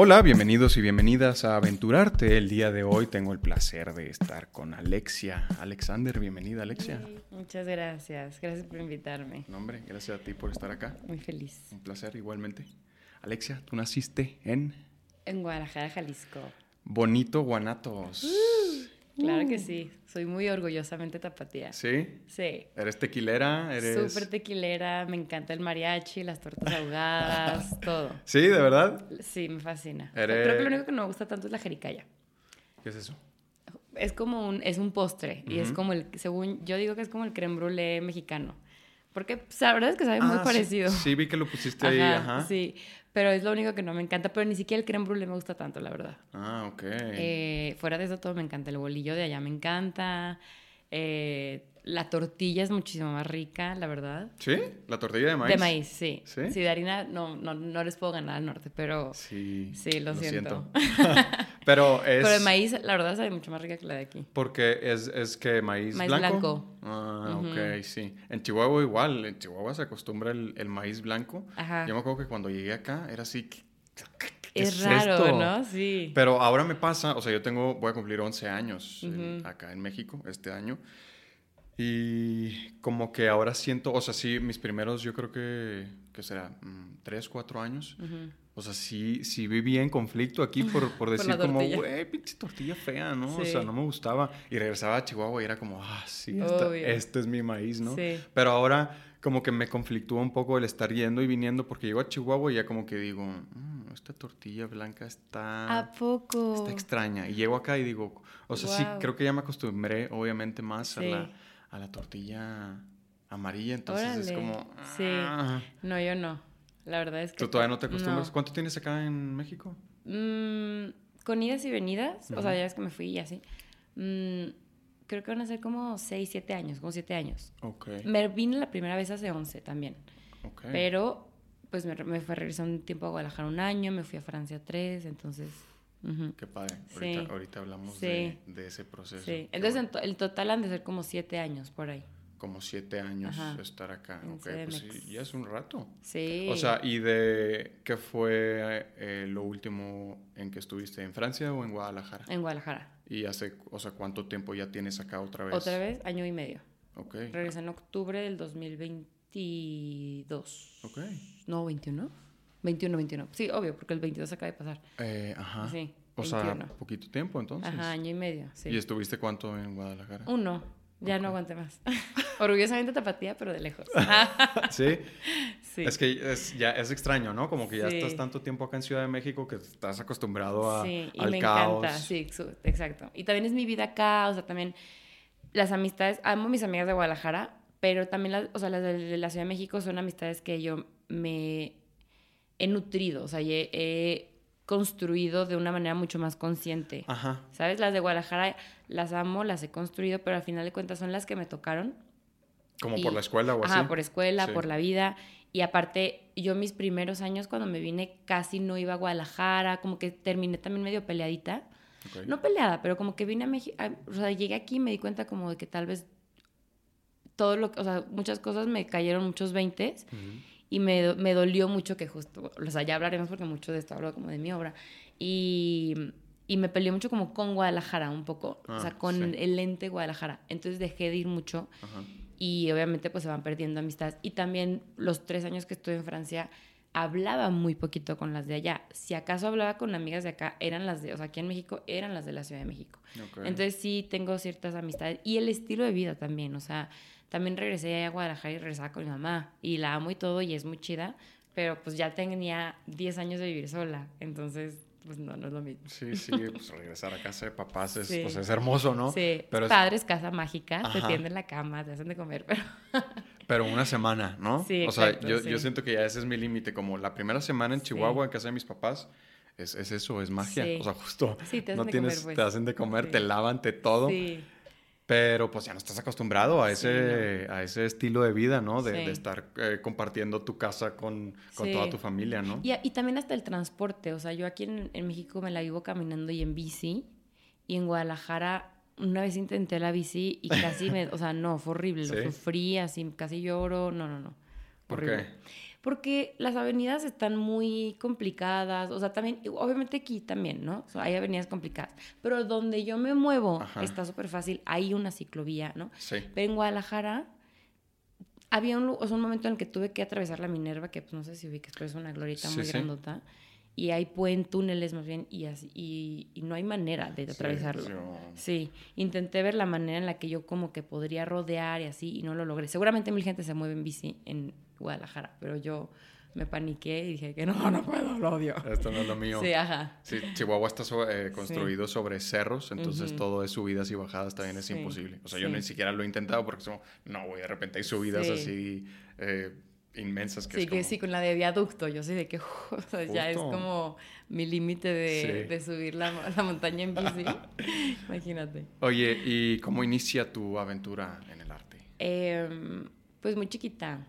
Hola, bienvenidos y bienvenidas a Aventurarte. El día de hoy tengo el placer de estar con Alexia. Alexander, bienvenida Alexia. Muchas gracias, gracias por invitarme. No, hombre, gracias a ti por estar acá. Muy feliz. Un placer igualmente. Alexia, tú naciste en En Guadalajara, Jalisco. Bonito Guanatos. Claro que sí, soy muy orgullosamente tapatía. ¿Sí? Sí. ¿Eres tequilera? ¿Eres... Súper tequilera, me encanta el mariachi, las tortas ahogadas, todo. ¿Sí, de verdad? Sí, me fascina. Eres- Creo que lo único que no me gusta tanto es la jericaya. ¿Qué es eso? Es como un, es un postre y es como el, según, yo digo que es como el creme brûlée mexicano. Porque pues, la verdad es que sabe muy Ah, sí- parecido. Sí, vi que lo pusiste ahí, ajá. Sí, pero es lo único que no me encanta. Pero ni siquiera el creme brûlée me gusta tanto, la verdad. Ah, ok. Eh, fuera de eso todo me encanta. El bolillo de allá me encanta. Eh, la tortilla es muchísimo más rica, la verdad. ¿Sí? ¿La tortilla de maíz? De maíz, sí. ¿Sí? de harina no, no, no les puedo ganar al norte, pero, Sí. Sí, lo siento. Pero es... pero de maíz, la verdad, sabe mucho más rica que la de aquí. Porque es, es que maíz, Maíz blanco. blanco. Ah, ok, sí. En Chihuahua igual, en Chihuahua se acostumbra el, el maíz blanco. Ajá. Yo me acuerdo que cuando llegué acá era así, ¿qué, qué Es, raro, esto? ¿no? Sí. Pero ahora me pasa, o sea, yo tengo, voy a cumplir 11 años en- Ujú. acá en México este año. Y como que ahora siento, o sea, sí, mis primeros, yo creo que, ¿qué será? Mm, ¿Tres, cuatro años? O sea, sí, sí viví en conflicto aquí por, por decir como, güey, pinche tortilla fea, ¿no? O sea, no me gustaba. Y regresaba a Chihuahua y era como, ah, sí, esta- este es mi maíz, ¿no? Sí. Pero ahora como que me conflictúa un poco el estar yendo y viniendo porque llego a Chihuahua y ya como que digo, "Mm, esta tortilla blanca está, ¿A poco? está extraña. Y llego acá y digo, o sea, sí, creo que ya me acostumbré obviamente más a, la, a la tortilla amarilla. Entonces es como... Sí. "Ah". No, yo no. La verdad es que... ¿Tú todavía no te acostumbras? No. ¿Cuánto tienes acá en México? Mm, con idas y venidas, o sea, ya es que me fui y así. mm, creo que van a ser como 6, 7 años, como 7 años. Ok. Me vine la primera vez hace 11 también, ok. pero pues me, me fue a regresar un tiempo a Guadalajara un año, me fui a Francia 3, entonces... ujú, Qué padre. Sí. Ahorita, hablamos Sí. de, de ese proceso. Sí, entonces en bueno. to- el total han de ser como 7 años por ahí. Como siete años Ajá. estar acá. En Ok, pues sí, CDMX. ya es un rato. Sí. O sea, ¿y de qué fue eh, lo último en que estuviste? ¿En Francia o en Guadalajara? en Guadalajara. ¿Y hace, o sea, cuánto tiempo ya tienes acá otra vez? Otra vez, año y medio. Ok, Regresé en octubre del 2022. ok. No, 21. 21, 21. Sí, obvio, porque el 22 acaba de pasar. Eh, ajá. Sí, o sea, 21. poquito tiempo entonces. Ajá, año y medio, sí. ¿Y estuviste cuánto en Guadalajara? Uno. Ya no aguanté más. Orgullosamente tapatía, pero de lejos. ¿Sí? sí. Es que es, ya es extraño, ¿no? Como que ya estás tanto tiempo acá en Ciudad de México que estás acostumbrado a, sí, y al me caos. encanta, sí, ex- exacto. Y también es mi vida acá, o sea, también las amistades, amo mis amigas de Guadalajara, pero también las, o sea, las de la Ciudad de México son amistades que yo me he nutrido, o sea, he, he construido de una manera mucho más consciente. Ajá. ¿Sabes? Las de Guadalajara las amo, las he construido, pero al final de cuentas son las que me tocaron. Como Y- por la escuela o así. Ajá, por escuela, Sí. por la vida. Y aparte, yo mis primeros años cuando me vine casi no iba a Guadalajara, como que terminé también medio peleadita. Ok. No peleada, pero como que vine a México, o sea, llegué aquí y me di cuenta como de que tal vez todo lo que, o sea, muchas cosas me cayeron muchos veintes Ujú. Y me, me dolió mucho que justo, o sea, ya hablaremos porque mucho de esto hablo como de mi obra. Y, y me peleé mucho como con Guadalajara un poco, o Ah, sea, con sí. el ente Guadalajara. Entonces dejé de ir mucho Ajá. y obviamente pues se van perdiendo amistades. Y también los tres años que estuve en Francia hablaba muy poquito con las de allá. Si acaso hablaba con amigas de acá, eran las de, o sea, aquí en México eran las de la Ciudad de México. Ok. Entonces sí tengo ciertas amistades y el estilo de vida también, o sea, también regresé a Guadalajara y regresaba con mi mamá y la amo y todo y es muy chida, pero pues ya tenía 10 años de vivir sola, entonces pues no, no es lo mismo. Sí, sí, pues regresar a casa de papás es, Sí. pues, es hermoso, ¿no? Sí, Pero es- padres, casa mágica, te Ajá. tienden la cama, te hacen de comer, pero Pero una semana, ¿no? Sí, O sea, exacto, yo, sí. yo siento que ya ese es mi límite. Como la primera semana en Sí. Chihuahua, en casa de mis papás, es, es eso, es magia. Sí. O sea, justo Sí, te hacen no de tienes, comer, pues. te hacen de comer, Sí. te lavan, te todo. sí. Pero pues ya no estás acostumbrado a Sí, ese, a ese estilo de vida, ¿no? De, Sí. de estar eh, compartiendo tu casa con, con Sí. toda tu familia, ¿no? Y, y también hasta el transporte, o sea, yo aquí en, en México me la vivo caminando y en bici, y en Guadalajara una vez intenté la bici y casi me, o sea, no, fue horrible, lo sufrí, así casi lloro, no, no, no, ¿Por horrible. qué? Porque las avenidas están muy complicadas, o sea, también, obviamente aquí también, ¿no? O sea, hay avenidas complicadas, pero donde yo me muevo Ajá. está súper fácil, hay una ciclovía, ¿no? Sí. Pero en Guadalajara había un, o sea, un momento en el que tuve que atravesar la Minerva, que pues no sé si ubicas, pero es una glorieta Sí, muy sí. grandota. Y hay puen túneles más bien, y, así, y, y no hay manera de atravesarlo. Sí, yo- Sí, intenté ver la manera en la que yo como que podría rodear y así, y no lo logré. Seguramente mil gente se mueve en bici en Guadalajara, pero yo me paniqué y dije que no, no puedo, lo odio. Esto no es lo mío. Sí, ajá. Sí, Chihuahua está so- eh, construido sobre cerros, entonces Ujú. todo es subidas y bajadas también es Sí, imposible. O sea, yo sí. ni siquiera lo he intentado porque como, no, güey, de repente hay subidas Sí. así eh, inmensas que Sí, es que como- sí, con la de viaducto, yo sé de que o sea, ya es como mi límite de, Sí. de subir la, la montaña en bici. Imagínate. Oye, ¿y cómo inicia tu aventura en el arte? Em, pues muy chiquita.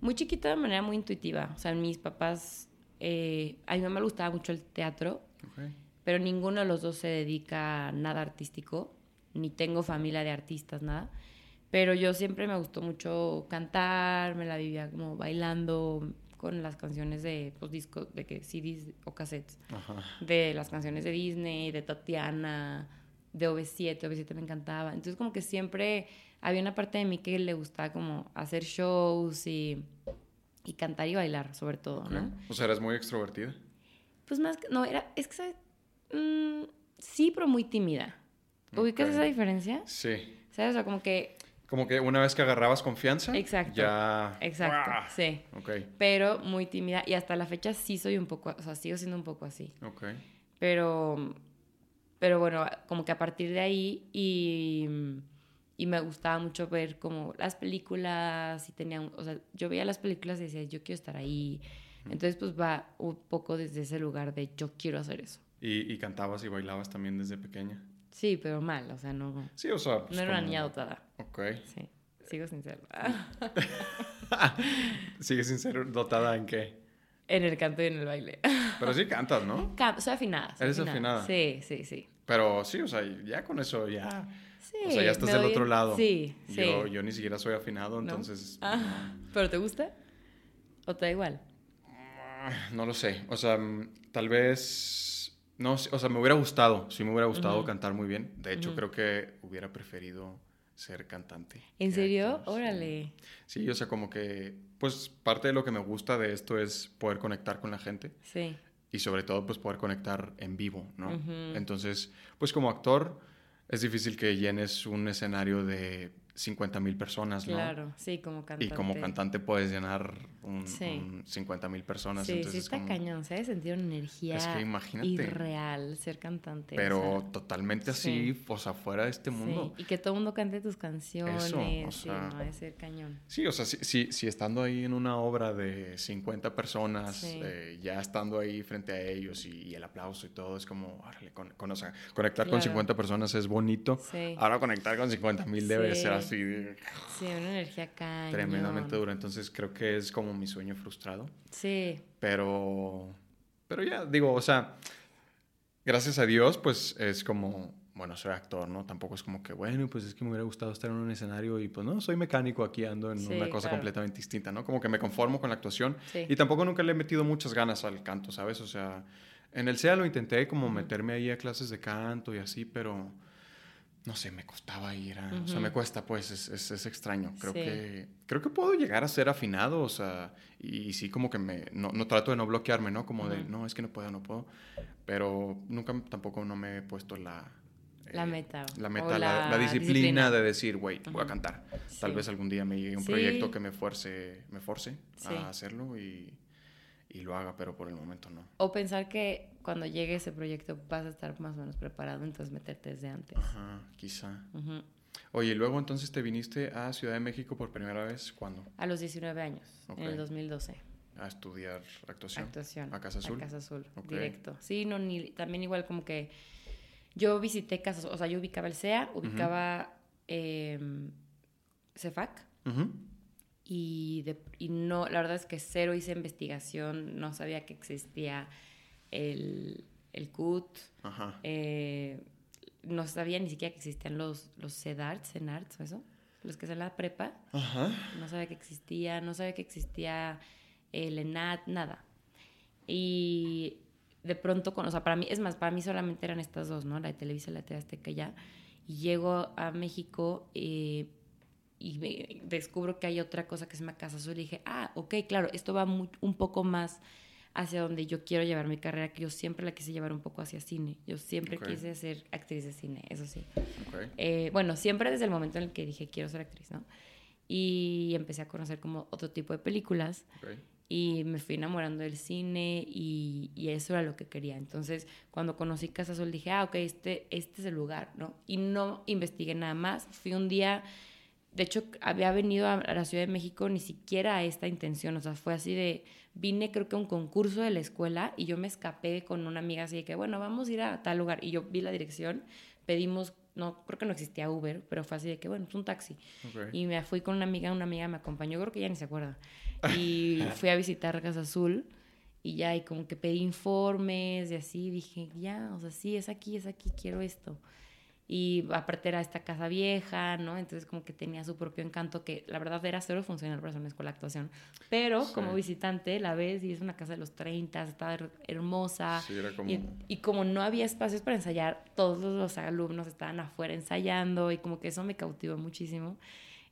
Muy chiquita de manera muy intuitiva. O sea, mis papás, eh, a mi mamá le gustaba mucho el teatro, pero ninguno de los dos se dedica a nada artístico, ni tengo familia de artistas, nada. Pero yo siempre me gustó mucho cantar, me la vivía como bailando con las canciones de pues, discos, de que CDs o cassettes, Ajá. de las canciones de Disney, de Tatiana, de OV7, OV7 me encantaba. Entonces como que siempre había una parte de mí que le gustaba como hacer shows y, y cantar y bailar, sobre todo. ¿no? O sea, eres muy extrovertida. Pues más que, no, era, es que, ¿sabes? Mm, sí, pero muy tímida. ¿Ubicas esa diferencia? Sí. ¿Sabes? O sea, como que, Como que una vez que agarrabas confianza, Exacto. ya... exacto, sí. Ok, Pero muy tímida y hasta la fecha sí soy un poco, o sea, sigo siendo un poco así. ok. Pero, pero bueno, como que a partir de ahí y, y me gustaba mucho ver como las películas y tenía, un- o sea, yo veía las películas y decía, yo quiero estar ahí. Entonces pues va un poco desde ese lugar de yo quiero hacer eso. ¿Y, y cantabas y bailabas también desde pequeña? Sí, pero mal, o sea, no, Sí, o sea... pues, no era una niña dotada. Ok. Sí, sigo sin serlo. ¿Sigues sin ser dotada en qué? En el canto y en el baile. Pero sí cantas, ¿no? Ca- soy afinada. soy ¿Eres afinada? Sí, sí, sí. Pero sí, o sea, ya con eso ya... Sí, o sea, ya estás del otro lado. Sí, sí. Yo, yo ni siquiera soy afinado, ¿No? entonces... Ah, ¿Pero te gusta? ¿O te da igual? No, no lo sé. O sea, mm, tal vez... No, o sea, me hubiera gustado. Sí me hubiera gustado cantar muy bien. De hecho, creo que hubiera preferido ser cantante. ¿En serio? actor. Órale. Sí, o sea, como que... Pues parte de lo que me gusta de esto es poder conectar con la gente. Sí. y sobre todo pues poder conectar en vivo, ¿no? Entonces, pues como actor es difícil que llenes un escenario de 50 mil personas, ¿no? Claro, sí, como cantante. Y como cantante puedes llenar un, Sí. 50 mil personas. Sí, sí entonces está como- cañón. Se debe sentir una energía Es que imagínate. irreal ser cantante. o Pero sea, totalmente así, sí. o sea, fuera de este mundo. Sí, y que todo el mundo cante tus canciones. Eso, o sí, sea, no, debe ser cañón. Sí, o sea, si, si, si estando ahí en una obra de 50 personas, Sí. eh, ya estando ahí frente a ellos y, y el aplauso y todo, es como, órale, con, con- o sea, conectar con Claro. 50 personas es bonito. Sí. Ahora conectar con 50 mil debe Sí. ser así de- Sí, una energía cañón. tremendamente dura. Entonces creo que es como mi sueño frustrado. Sí, Pero, pero ya, digo, o sea, gracias a Dios, pues es como, bueno, soy actor, ¿no? Tampoco es como que, bueno, pues es que me hubiera gustado estar en un escenario y pues no, soy mecánico aquí, ando en Sí, una cosa claro. completamente distinta, ¿no? Como que me conformo con la actuación sí. y tampoco nunca le he metido muchas ganas al canto, ¿sabes? O sea, en el SEA lo intenté como meterme ahí a clases de canto y así, pero no sé, me costaba ir a... O sea, me cuesta, pues, es, es, es extraño. Creo, Sí. que, creo que puedo llegar a ser afinado, o sea, y, sí como que me... No, no trato de no bloquearme, ¿no? Como de, no, es que no puedo, no puedo. Pero nunca tampoco no me he puesto la... La eh, meta. La meta, la, la disciplina, de decir, güey, voy a cantar. Tal vez algún día me llegue un Sí. proyecto que me fuerce, me force a hacerlo y, y lo haga, pero por el momento no. O pensar que cuando llegue ese proyecto vas a estar más o menos preparado, entonces meterte desde antes. Ajá, quizá. Ujú. Oye, y luego entonces te viniste a Ciudad de México por primera vez, ¿cuándo? A los 19 años, en el 2012. A estudiar actuación. Actuación. ¿A Casa Azul? A Casa Azul, directo. Sí, no, ni, también igual como que yo visité Casa o sea, yo ubicaba el CEA, ubicaba em, CEFAC Ujú. y, de- y no, la verdad es que cero hice investigación, no sabía que existía el, el CUT, Ajá. eh, no sabía ni siquiera que existían los, los CEDARTS, CENARTS o eso, los que son la prepa. Ajá. No sabía que existía, no sabía que existía el ENAT, nada. Y de pronto, con, o sea, para mí, es más, para mí solamente eran estas dos, ¿no? La de Televisa y la de Azteca ya. Y llego a México eh, y descubro que hay otra cosa que se llama Casa Azul y dije, ah, ok, claro, esto va un poco más hacia donde yo quiero llevar mi carrera, que yo siempre la quise llevar un poco hacia cine. Yo siempre quise ser actriz de cine, eso sí. Eh, bueno, siempre desde el momento en el que dije quiero ser actriz, ¿no? Y empecé a conocer como otro tipo de películas. Y me fui enamorando del cine y, y, eso era lo que quería. Entonces, cuando conocí Casa Azul, dije, ah, ok, este, este es el lugar, ¿no? Y no investigué nada más. Fui un día de hecho, había venido a la Ciudad de México ni siquiera a esta intención, o sea, fue así de, vine creo que a un concurso de la escuela y yo me escapé con una amiga así de que, bueno, vamos a ir a tal lugar. Y yo vi la dirección, pedimos, no, creo que no existía Uber, pero fue así de que, bueno, es un taxi. Y me fui con una amiga, una amiga me acompañó, creo que ya ni se acuerda. Y fui a visitar Casa Azul y ya, y como que pedí informes y así, dije, ya, o sea, sí, es aquí, es aquí, quiero esto y aparte era esta casa vieja, ¿no? Entonces como que tenía su propio encanto que la verdad era cero funcional para una escuela de actuación, pero como visitante la ves y es una casa de los 30, está hermosa sí, era como... Y, y, como no había espacios para ensayar, todos los alumnos estaban afuera ensayando y como que eso me cautivó muchísimo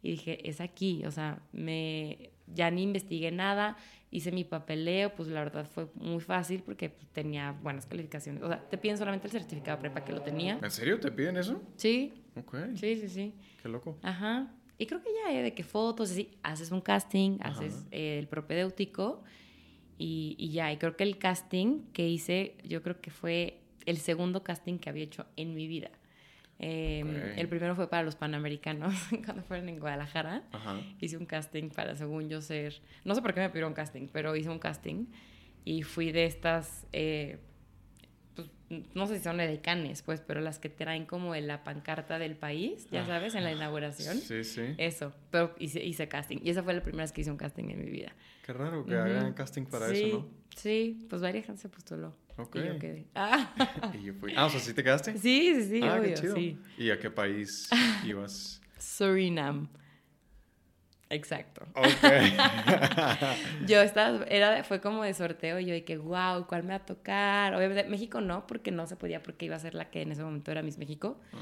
y dije, es aquí, o sea, me ya ni investigué nada, hice mi papeleo, pues la verdad fue muy fácil porque pues, tenía buenas calificaciones. O sea, te piden solamente el certificado de prepa que lo tenía. ¿En serio te piden eso? Sí. Ok. Sí, sí, sí. Qué loco. Ajá. Y creo que ya, ¿eh? de que fotos, así, haces un casting, haces eh, el propedéutico y, y ya. Y creo que el casting que hice, yo creo que fue el segundo casting que había hecho en mi vida. Em, el primero fue para los Panamericanos, cuando fueron en Guadalajara. Hice un casting para, según yo, ser... No sé por qué me pidieron casting, pero hice un casting y fui de estas... Eh, no sé si son decanes, pues, pero las que traen como la pancarta del país, ya sabes, en la inauguración. Sí, sí. Eso, pero hice, hice casting. Y esa fue la primera vez que hice un casting en mi vida. Qué raro que hagan casting para eso, ¿no? Sí, pues varias gente se postuló. Ok. Y yo quedé. Ah. y yo fui. Ah, o sea, ¿sí te quedaste? Sí, sí, sí, ah, obvio, qué chido. sí. ¿Y a qué país ibas? Surinam. Exacto. Ok. yo estaba, era, fue como de sorteo, y yo dije, wow, ¿cuál me va a tocar? Obviamente México no, porque no se podía, porque iba a ser la que en ese momento era Miss México. Ah.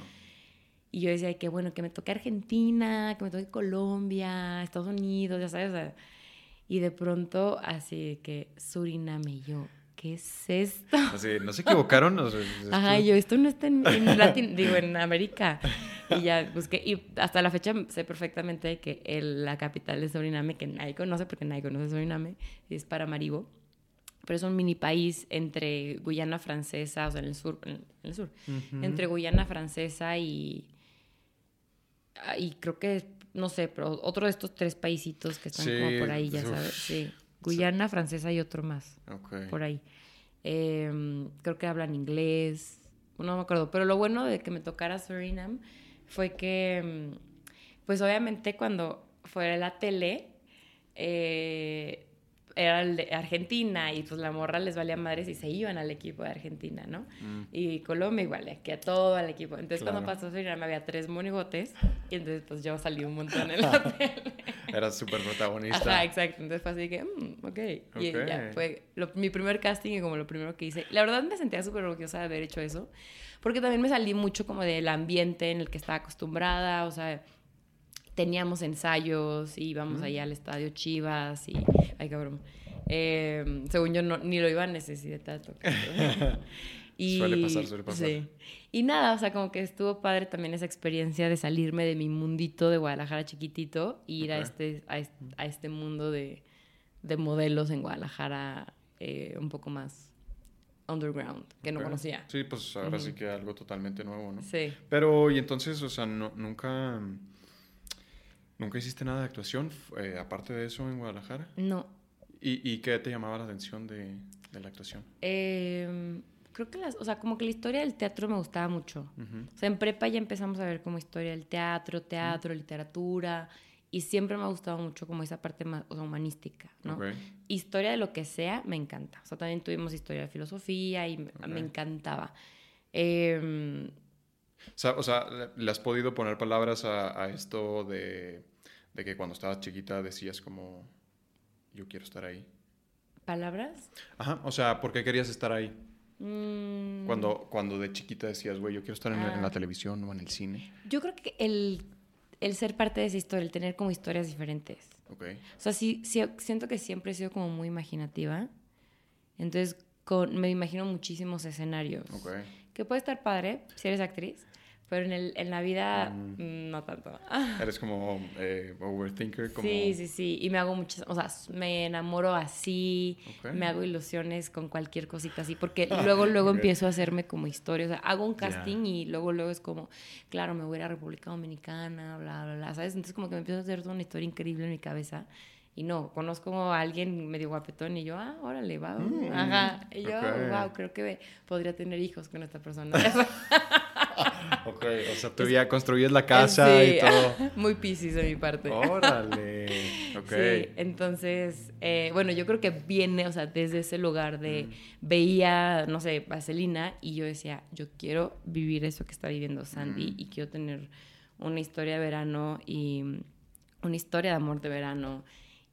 Y yo decía, que bueno, que me toque Argentina, que me toque Colombia, Estados Unidos, ya sabes. O sea, y de pronto, así que Suriname y yo, ¿qué es esto? Así, ¿no se equivocaron? Ajá, yo, esto no está en, en digo, en América. Y ya busqué, y hasta la fecha sé perfectamente que el, la capital de Suriname, que nadie conoce, porque nadie conoce Suriname, es Paramaribo. Pero es un mini país entre Guyana Francesa, o sea, en el sur, en el sur, entre Guyana Francesa y, y creo que no sé, pero otro de estos tres paisitos que están como por ahí, ya sabes. Sí. Guyana, francesa y otro más. Por ahí. Em, creo que hablan inglés. No me acuerdo. Pero lo bueno de que me tocara Surinam fue que, em, pues obviamente cuando fuera la tele, eh, era el de Argentina y pues la morra les valía madres y se iban al equipo de Argentina, ¿no? Mm. Y Colombia igual, que a todo al equipo. Entonces cuando pasó Surinam había tres monigotes y entonces pues yo salí un montón en la tele. Era súper protagonista. Ajá, exacto. Entonces fue así que, mm, ok. Y ya fue mi primer casting y como lo primero que hice. La verdad me sentía súper orgullosa de haber hecho eso porque también me salí mucho como del ambiente en el que estaba acostumbrada, o sea teníamos ensayos, y íbamos allá al estadio Chivas y, ay cabrón, eh, según yo no, ni lo iba a necesitar tocar. y, suele pasar, suele pasar. Sí. Y nada, o sea, como que estuvo padre también esa experiencia de salirme de mi mundito de Guadalajara chiquitito y ir a, este, a, este, mundo de, de modelos en Guadalajara eh, un poco más underground, que no conocía. Sí, pues ahora sí que algo totalmente nuevo, ¿no? Sí. Pero, y entonces, o sea, no, nunca ¿Nunca hiciste nada de actuación eh, aparte de eso en Guadalajara? No. ¿Y, y qué te llamaba la atención de, de la actuación? Eh, creo que las, o sea, como que la historia del teatro me gustaba mucho. O sea, en prepa ya empezamos a ver como historia del teatro, teatro, literatura, y siempre me ha gustado mucho como esa parte más o sea, humanística, ¿no? Historia de lo que sea, me encanta. O sea, también tuvimos historia de filosofía y me encantaba. Eh, o sea, ¿le has podido poner palabras a, esto de, que cuando estabas chiquita decías como, yo quiero estar ahí? ¿Palabras? Ajá, o sea, ¿por qué querías estar ahí? Mm, Cuando, cuando de chiquita decías, güey, yo quiero estar en, la- en la Ah. televisión o en el cine. Yo creo que el, el ser parte de esa historia, el tener como historias diferentes. Ok. O sea, sí, sí, siento que siempre he sido como muy imaginativa. Entonces, con, me imagino muchísimos escenarios. Ok. Que puede estar padre si eres actriz, pero en, el, en la vida mm, no tanto. Eres como eh, overthinker, como... Sí, sí, sí. Y me hago muchas, o sea, me enamoro así, Ok. me hago ilusiones con cualquier cosita así, porque luego, luego Ok. empiezo a hacerme como historia. O sea, hago un casting y luego, luego es como, claro, me voy a ir a República Dominicana, bla, bla, bla, ¿sabes? Entonces como que me empiezo a hacer toda una historia increíble en mi cabeza. Y no, conozco a alguien medio guapetón y yo, ah, órale, va. Mm, Ajá. Y yo, ok. wow, creo que podría tener hijos con esta persona. Ok, o sea, tú ya construyes la casa Sí. y todo. Muy piscis de mi parte. Órale. Ok. Sí, entonces, eh, bueno, yo creo que viene, o sea, desde ese lugar de Mm. veía, no sé, Vaselina y yo decía, yo quiero vivir eso que está viviendo Sandy Mm. y quiero tener una historia de verano y una historia de amor de verano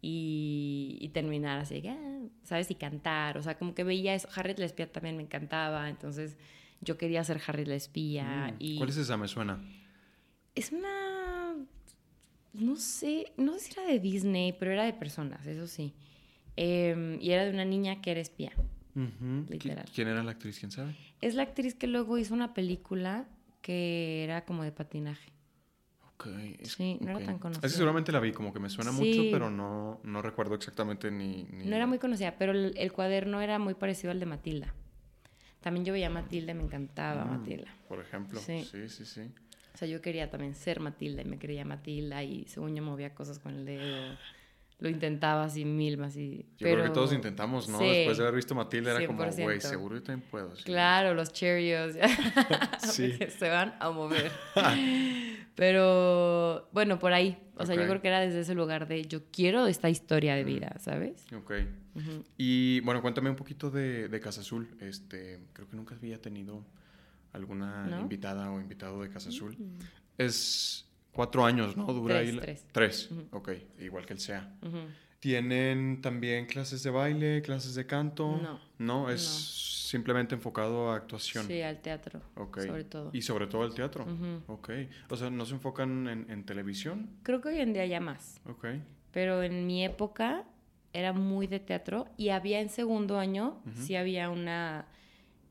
y, y terminar así, ah, ¿sabes? Y cantar, o sea, como que veía eso. Harriet la espía también me encantaba, entonces yo quería ser Harriet la espía Mm, y... ¿Cuál es esa? Me suena. Es una. No sé, no sé si era de Disney, pero era de personas, eso sí. Em, y era de una niña que era espía. Ujú. ¿Qui- Literal. ¿Quién era la actriz? ¿Quién sabe? Es la actriz que luego hizo una película que era como de patinaje. Ok. es- Sí, no era tan conocida. Esa seguramente la vi, como que me suena Sí. mucho, pero no, no recuerdo exactamente ni, ni- No era muy conocida, pero el, el cuaderno era muy parecido al de Matilda. También yo veía a Matilda me encantaba Mm, Matilda. Por ejemplo. Sí. Sí, sí, sí. O sea, yo quería también ser Matilda y me creía Matilda y según yo movía cosas con el dedo. Lo intentaba así mil más y... Yo creo que todos intentamos, ¿no? Sí. Después de haber visto Matilda era como, 100%. güey, seguro yo también puedo. sí. Claro, los Cheerios. Sí. se van a mover. Pero bueno, por ahí. O sea, yo creo que era desde ese lugar de yo quiero esta historia de Mm. vida, ¿sabes? Ok. Y bueno, cuéntame un poquito de, de Casa Azul. Este, creo que nunca había tenido alguna ¿No? invitada o invitado de Casa Azul. Mm. Es cuatro años, ¿no? Dura Tres, ahí la- tres. Tres, ok, igual que el SEA. ¿Tienen también clases de baile, clases de canto? No. No, es No. simplemente enfocado a actuación. Sí, al teatro. Ok. Sobre todo. Y sobre todo el teatro. Ujú. Ok. O sea, ¿no se enfocan en, en televisión? Creo que hoy en día ya más. Ok. Pero en mi época era muy de teatro y había en segundo año, Ujú. sí había una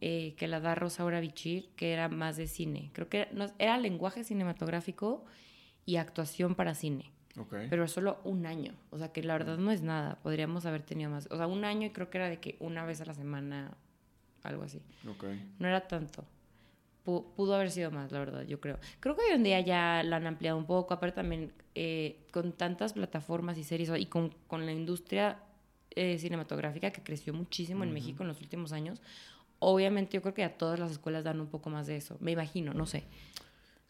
eh, que la da Rosaura Bichir, que era más de cine. Creo que no, era lenguaje cinematográfico y actuación para cine. Pero solo un año. O sea, que la verdad no es nada. Podríamos haber tenido más. O sea, un año y creo que era de que una vez a la semana, algo así. No era tanto. Pu- Pudo haber sido más, la verdad, yo creo. Creo que hoy en día ya la han ampliado un poco. Aparte también eh, con tantas plataformas y series y con, con la industria eh, cinematográfica que creció muchísimo en. México en los últimos años. Obviamente yo creo que a todas las escuelas dan un poco más de eso. Me imagino, no sé.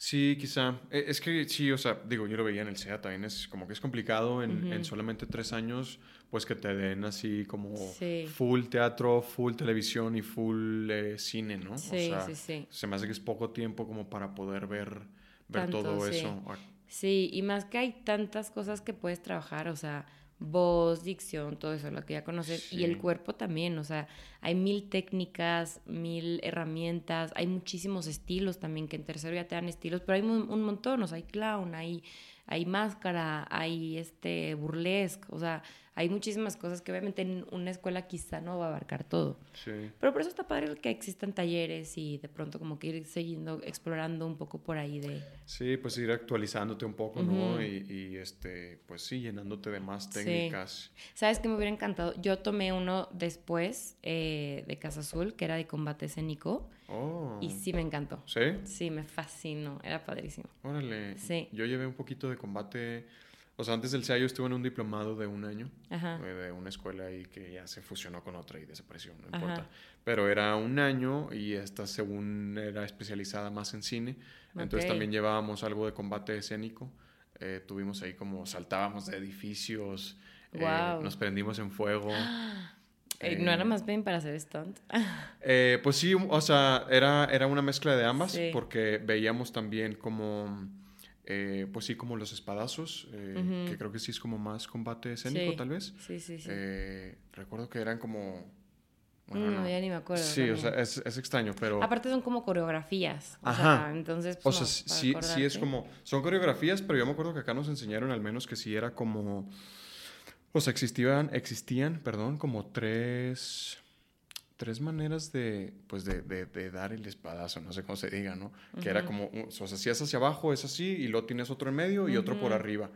Sí, quizá. Eh, Es que sí, o sea, digo, yo lo veía en el SEA también, es como que es complicado en, en solamente tres años, pues que te den así como Sí. full teatro, full televisión y full eh, cine, ¿no? Sí, o sea, sí, sí. se me hace que es poco tiempo como para poder ver, ver Tanto, todo sí. eso. Sí, y más que hay tantas cosas que puedes trabajar, o sea, voz, dicción, todo eso, lo que ya conoces, y el cuerpo también, o sea, hay mil técnicas, mil herramientas, hay muchísimos estilos también, que en tercero ya te dan estilos, pero hay un, un montón, o sea, hay clown, hay, hay máscara, hay este burlesque, o sea, hay muchísimas cosas que obviamente en una escuela quizá no va a abarcar todo. Sí. Pero por eso está padre que existan talleres y de pronto como que ir siguiendo, explorando un poco por ahí de... Sí, pues ir actualizándote un poco, ¿no? Y, y, este, pues sí, llenándote de más Sí. técnicas. ¿Sabes qué me hubiera encantado? Yo tomé uno después eh, de Casa Azul, que era de combate escénico, Oh. y sí me encantó. ¿Sí? Sí, me fascinó, era padrísimo. Órale. Sí. Yo llevé un poquito de combate. O sea, antes del SEA yo estuve en un diplomado de un año. Ajá. eh, de una escuela ahí que ya se fusionó con otra y desapareció, no Ajá. importa. Pero era un año y esta según era especializada más en cine. Entonces Ok. también llevábamos algo de combate escénico. Eh, tuvimos ahí como saltábamos de edificios, eh, Guau. nos prendimos en fuego. Eh, ¿No era Eh, más bien para hacer stunt? Eh, pues sí, o sea, era, era una mezcla de ambas Sí. porque veíamos también como eh, pues sí, como los espadazos, eh, que creo que sí es como más combate escénico, tal vez. Sí, sí, sí. Eh, recuerdo que eran como... Bueno, no, ya ni me acuerdo. Sí, o sea, es, es, extraño, pero... Aparte son como coreografías. O Ajá. Sea, entonces, pues, O sea, sí, sí es como... Son coreografías, pero yo me acuerdo que acá nos enseñaron al menos que sí era como... O sea, existían, existían, perdón, como tres tres maneras de, pues de, de, dar el espadazo, no sé cómo se diga, ¿no? Que era como, o sea, si es hacia abajo es así y luego tienes otro en medio y otro por arriba.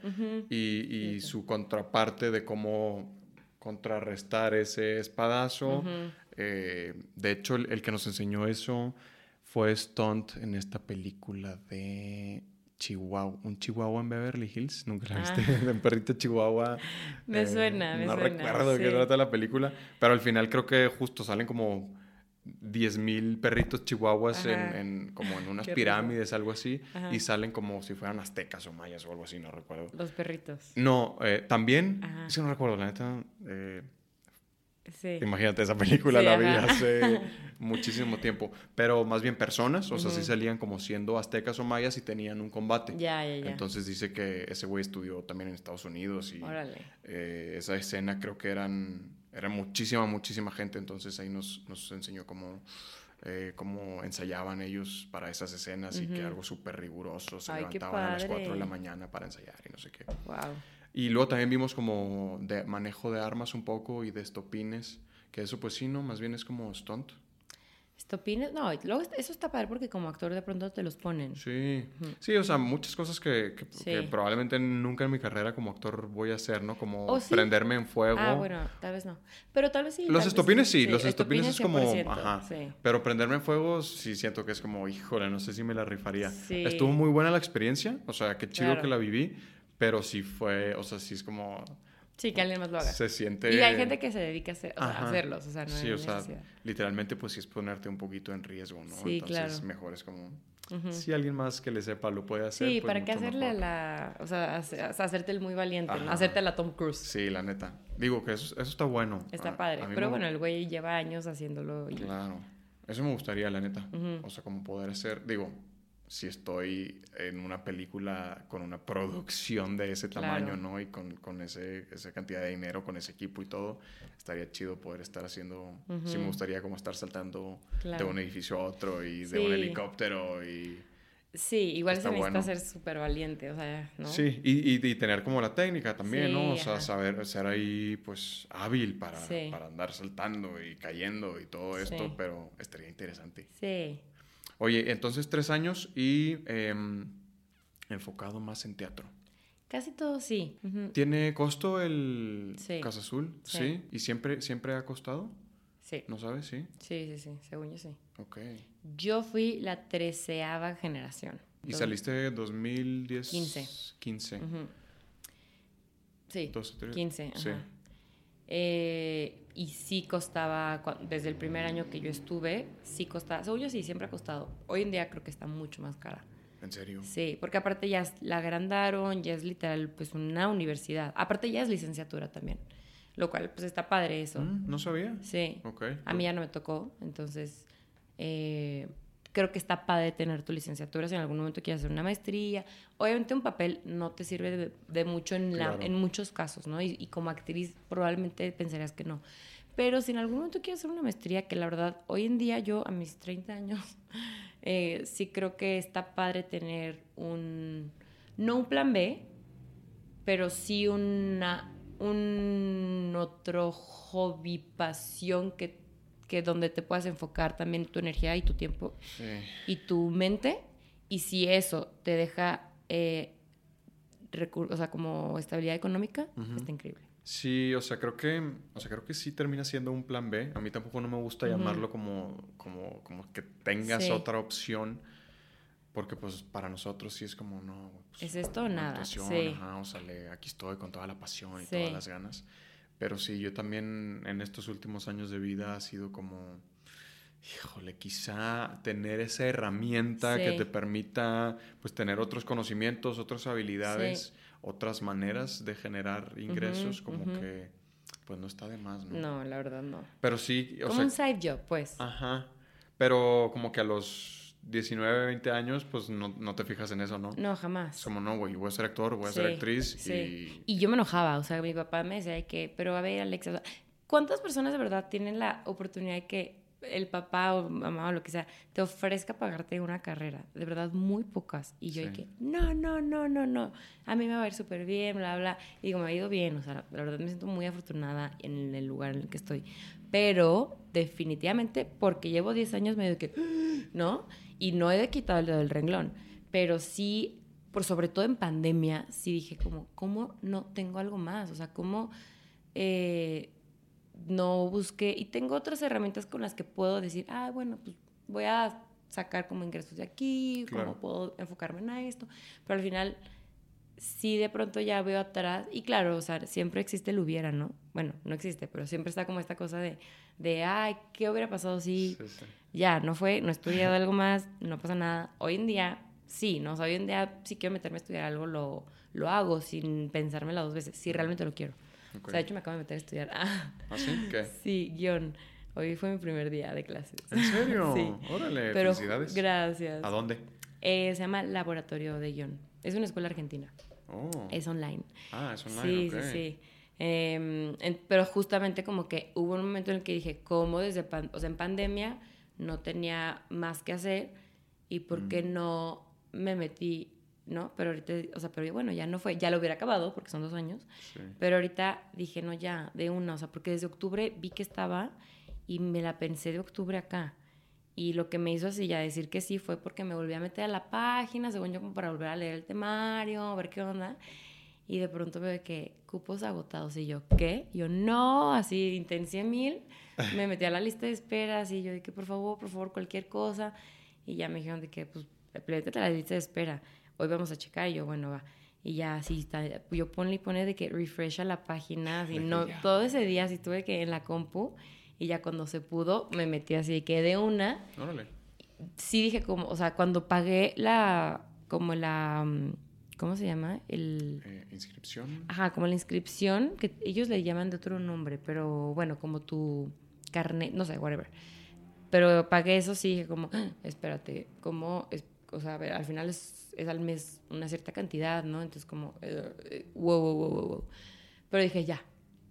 Y, y su contraparte de cómo contrarrestar ese espadazo. Eh, de hecho, el, que nos enseñó eso fue Stunt en esta película de Chihuahua, un Chihuahua en Beverly Hills, nunca la viste, ah. un perrito Chihuahua. Me eh, suena, me no suena. No recuerdo de qué trata la película, pero al final creo que justo salen como 10.000 perritos chihuahuas en, como en unas pirámides, algo así, y salen como si fueran aztecas o mayas o algo así, no recuerdo. Los perritos. No, eh, también, sí no recuerdo, la neta, eh, Imagínate, esa película la vi hace muchísimo tiempo. Pero más bien personas, o sea, sí salían como siendo aztecas o mayas y tenían un combate. Ya, ya, ya. Entonces dice que ese güey estudió también en Estados Unidos y eh, esa escena creo que eran, era muchísima, muchísima gente. Entonces ahí nos, nos enseñó cómo, eh, cómo ensayaban ellos para esas escenas y que algo súper riguroso. Se levantaban a las 4 de la mañana para ensayar y no sé qué. Wow. Y luego también vimos como de manejo de armas un poco y de estopines, que eso pues sí, ¿no? Más bien es como stunt. Estopines, no, luego eso está padre porque como actor de pronto te los ponen. Sí, sí, o sea, muchas cosas que, probablemente nunca en mi carrera como actor voy a hacer, ¿no? Como prenderme en fuego. Ah, bueno, tal vez no. Pero tal vez sí. Los estopines sí, los estopines, es como, ajá. Pero prenderme en fuego sí siento que es como, híjole, no sé si me la rifaría. Estuvo muy buena la experiencia, o sea, qué chido que la viví, pero sí fue, o sea, sí es como... Sí, que alguien más lo haga. Se siente... Y hay gente que se dedica a, hacer, hacerlos, o sea, no Sí, o sea, literalmente pues sí es ponerte un poquito en riesgo, ¿no? Sí, Entonces mejor es como... Si alguien más que le sepa lo puede hacer. Sí, pues para qué hacerle la. O sea, hacerte el muy valiente, ¿no? hacerte la Tom Cruise. Sí, la neta. Digo que eso, eso está bueno. Está padre. Pero bueno, el güey lleva años haciéndolo. Claro. Eso me gustaría, la neta. O sea, como poder hacer. Digo, si estoy en una película con una producción de ese tamaño, ¿no? Y con, con ese, esa cantidad de dinero, con ese equipo y todo, estaría chido poder estar haciendo, sí me gustaría como estar saltando de un edificio a otro y de un helicóptero y... Sí, igual se necesita ser súper valiente, o sea, ¿no? Sí, y, y, tener como la técnica también, ¿no? O sea, saber, ser ahí, pues, hábil para, para andar saltando y cayendo y todo esto, pero estaría interesante. Sí. Oye, entonces tres años y em, enfocado más en teatro. Casi todo sí. ¿Tiene costo el Casa Azul? Sí. ¿Y siempre, siempre ha costado? Sí. ¿No sabes? Sí. Sí, sí, sí. Según yo sí. Ok. Yo fui la treceava generación. ¿Y saliste en 2010? 15. 15. Sí. 15. Sí. Eh, y sí costaba, desde el primer año que yo estuve, sí costaba, según yo sí, siempre ha costado. Hoy en día creo que está mucho más cara. ¿En serio? Sí, porque aparte ya la agrandaron, ya es literal pues una universidad. Aparte ya es licenciatura también, lo cual pues está padre eso. Mm, no sabía. Sí. Ok. A mí ya no me tocó, entonces eh, creo que está padre tener tu licenciatura si en algún momento quieres hacer una maestría. Obviamente un papel no te sirve de, mucho en, la, en muchos casos, ¿no? Y, como actriz probablemente pensarías que no. Pero si en algún momento quieres hacer una maestría, que la verdad, hoy en día yo a mis 30 años, eh, sí creo que está padre tener un, no un plan B, pero sí una, un otro hobby, pasión que que donde te puedas enfocar también tu energía y tu tiempo y tu mente. Y si eso te deja, eh, o sea, como estabilidad económica, está increíble. Sí, o sea, creo que, o sea, creo que sí termina siendo un plan B. A mí tampoco no me gusta llamarlo como, como, como que tengas otra opción. Porque pues para nosotros sí es como, no, pues, es esto o nada. Sí. Ajá, o sea, aquí estoy con toda la pasión y todas las ganas. Pero sí, yo también en estos últimos años de vida ha sido como, híjole, quizá tener esa herramienta que te permita pues tener otros conocimientos, otras habilidades, otras maneras de generar ingresos, como que pues no está de más, ¿no? No, la verdad no. Pero sí, o como un side job, pues. Ajá. Pero como que a los 19, 20 años, pues no, no te fijas en eso, ¿no? No, jamás. Como, no, güey, voy a ser actor, voy a ser actriz sí. y... Y yo me enojaba, o sea, mi papá me decía de que, pero a ver, Alexa, o sea, ¿cuántas personas de verdad tienen la oportunidad de que el papá o mamá o lo que sea te ofrezca pagarte una carrera? De verdad, muy pocas. Y yo Sí. que, no, no, no, no, no, a mí me va a ir súper bien, bla, bla. Y digo, me ha ido bien, o sea, la verdad me siento muy afortunada en el lugar en el que estoy. Pero definitivamente, porque llevo 10 años medio que, ¿no? Y no he de quitar el dedo del renglón, pero sí, por sobre todo en pandemia, sí dije como, ¿cómo no tengo algo más? O sea, ¿cómo eh, no busqué? Y tengo otras herramientas con las que puedo decir, ah, bueno, pues voy a sacar como ingresos de aquí, Claro. cómo puedo enfocarme en esto, pero al final sí de pronto ya veo atrás, y claro, o sea, siempre existe el hubiera, ¿no? Bueno, no existe, pero siempre está como esta cosa de, de ay, ¿qué hubiera pasado si Sí, sí. ya, no fue, no he estudiado algo más, no pasa nada. Hoy en día, sí, ¿no? O sea, hoy en día, si quiero meterme a estudiar algo, lo, lo hago sin pensármela dos veces, si realmente lo quiero. Ok. O sea, de hecho, me acabo de meter a estudiar. Ah, ¿Ah, sí? ¿Qué? sí, guion. Hoy fue mi primer día de clases. ¿En serio? Sí. Órale, Pero, felicidades. gracias. ¿A dónde? Eh, se llama Laboratorio de Guión. Es una escuela argentina. Oh. Es online. Ah, es online, Sí, sí, sí. Em, en- pero justamente como que hubo un momento en el que dije, ¿cómo desde, pan- o sea, en pandemia no tenía más que hacer y por qué Mm. no me metí, ¿no? Pero ahorita, o sea, pero bueno, ya no fue, ya lo hubiera acabado porque son dos años, Sí. pero ahorita dije, no, ya, de una, o sea, porque desde octubre vi que estaba y me la pensé de octubre acá. Y lo que me hizo así ya decir que sí fue porque me volví a meter a la página, según yo, como para volver a leer el temario, a ver qué onda. Y de pronto veo que cupos agotados. Y yo, ¿qué? Yo, no, así, intensié mil. Me metí a la lista de esperas y yo que, por favor, por favor, cualquier cosa. Y ya me dijeron de que, pues, a la lista de espera. Hoy vamos a checar. Y yo, bueno, va. Y ya así está. Yo ponle y pone de que refresh a la página. Así, no, todo ese día así tuve que en la compu. Y ya cuando se pudo, me metí así de que de una Órale. sí dije como, o sea, cuando pagué la, como la, mm, ¿cómo se llama? El, Eh, ¿Inscripción? ajá, como la inscripción, que ellos le llaman de otro nombre, pero bueno, como tu carnet, no sé, whatever. Pero pagué eso, sí dije como, "Ah, espérate, ¿cómo? Es, o sea, a ver, al final es, es al mes una cierta cantidad, ¿no? Entonces como, eh, eh, wow, wow, wow, wow. Pero dije, ya,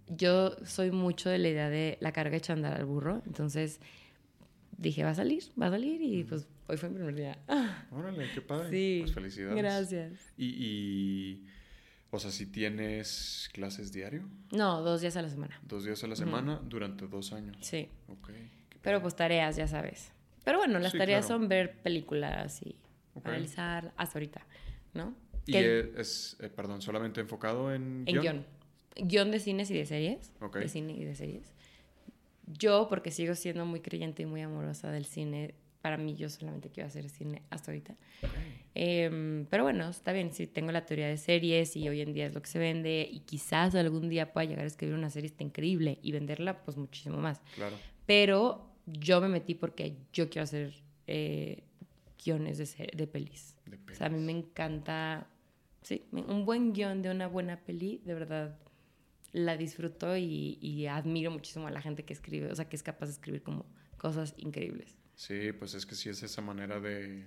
yo soy mucho de la idea de la carga hecha andar al burro, entonces dije, va a salir, va a salir y pues hoy fue mi primer día. Órale, qué padre. Sí, Pues felicidades. gracias. Y, y, o sea, si tienes clases diario, No, dos días a la semana, dos días a la semana durante dos años. sí. Ok. Pero pues tareas, ya sabes. Pero bueno, las Sí, tareas claro. son ver películas y Ok. analizar hasta ahorita, ¿no? ¿Y es, eh, perdón, solamente enfocado en en guion. Guión de cines y de series. Ok. De cine y de series. Yo, porque sigo siendo muy creyente y muy amorosa del cine, para mí yo solamente quiero hacer cine hasta ahorita. Em, pero bueno, está bien, sí, tengo la teoría de series y hoy en día es lo que se vende y quizás algún día pueda llegar a escribir una serie está increíble y venderla pues muchísimo más. Claro. Pero yo me metí porque yo quiero hacer eh, guiones de, ser- de pelis. De O sea, a mí me encanta, sí, un buen guion de una buena peli, de verdad la disfruto y, y admiro muchísimo a la gente que escribe, o sea, que es capaz de escribir como cosas increíbles. Sí, pues es que sí es esa manera de...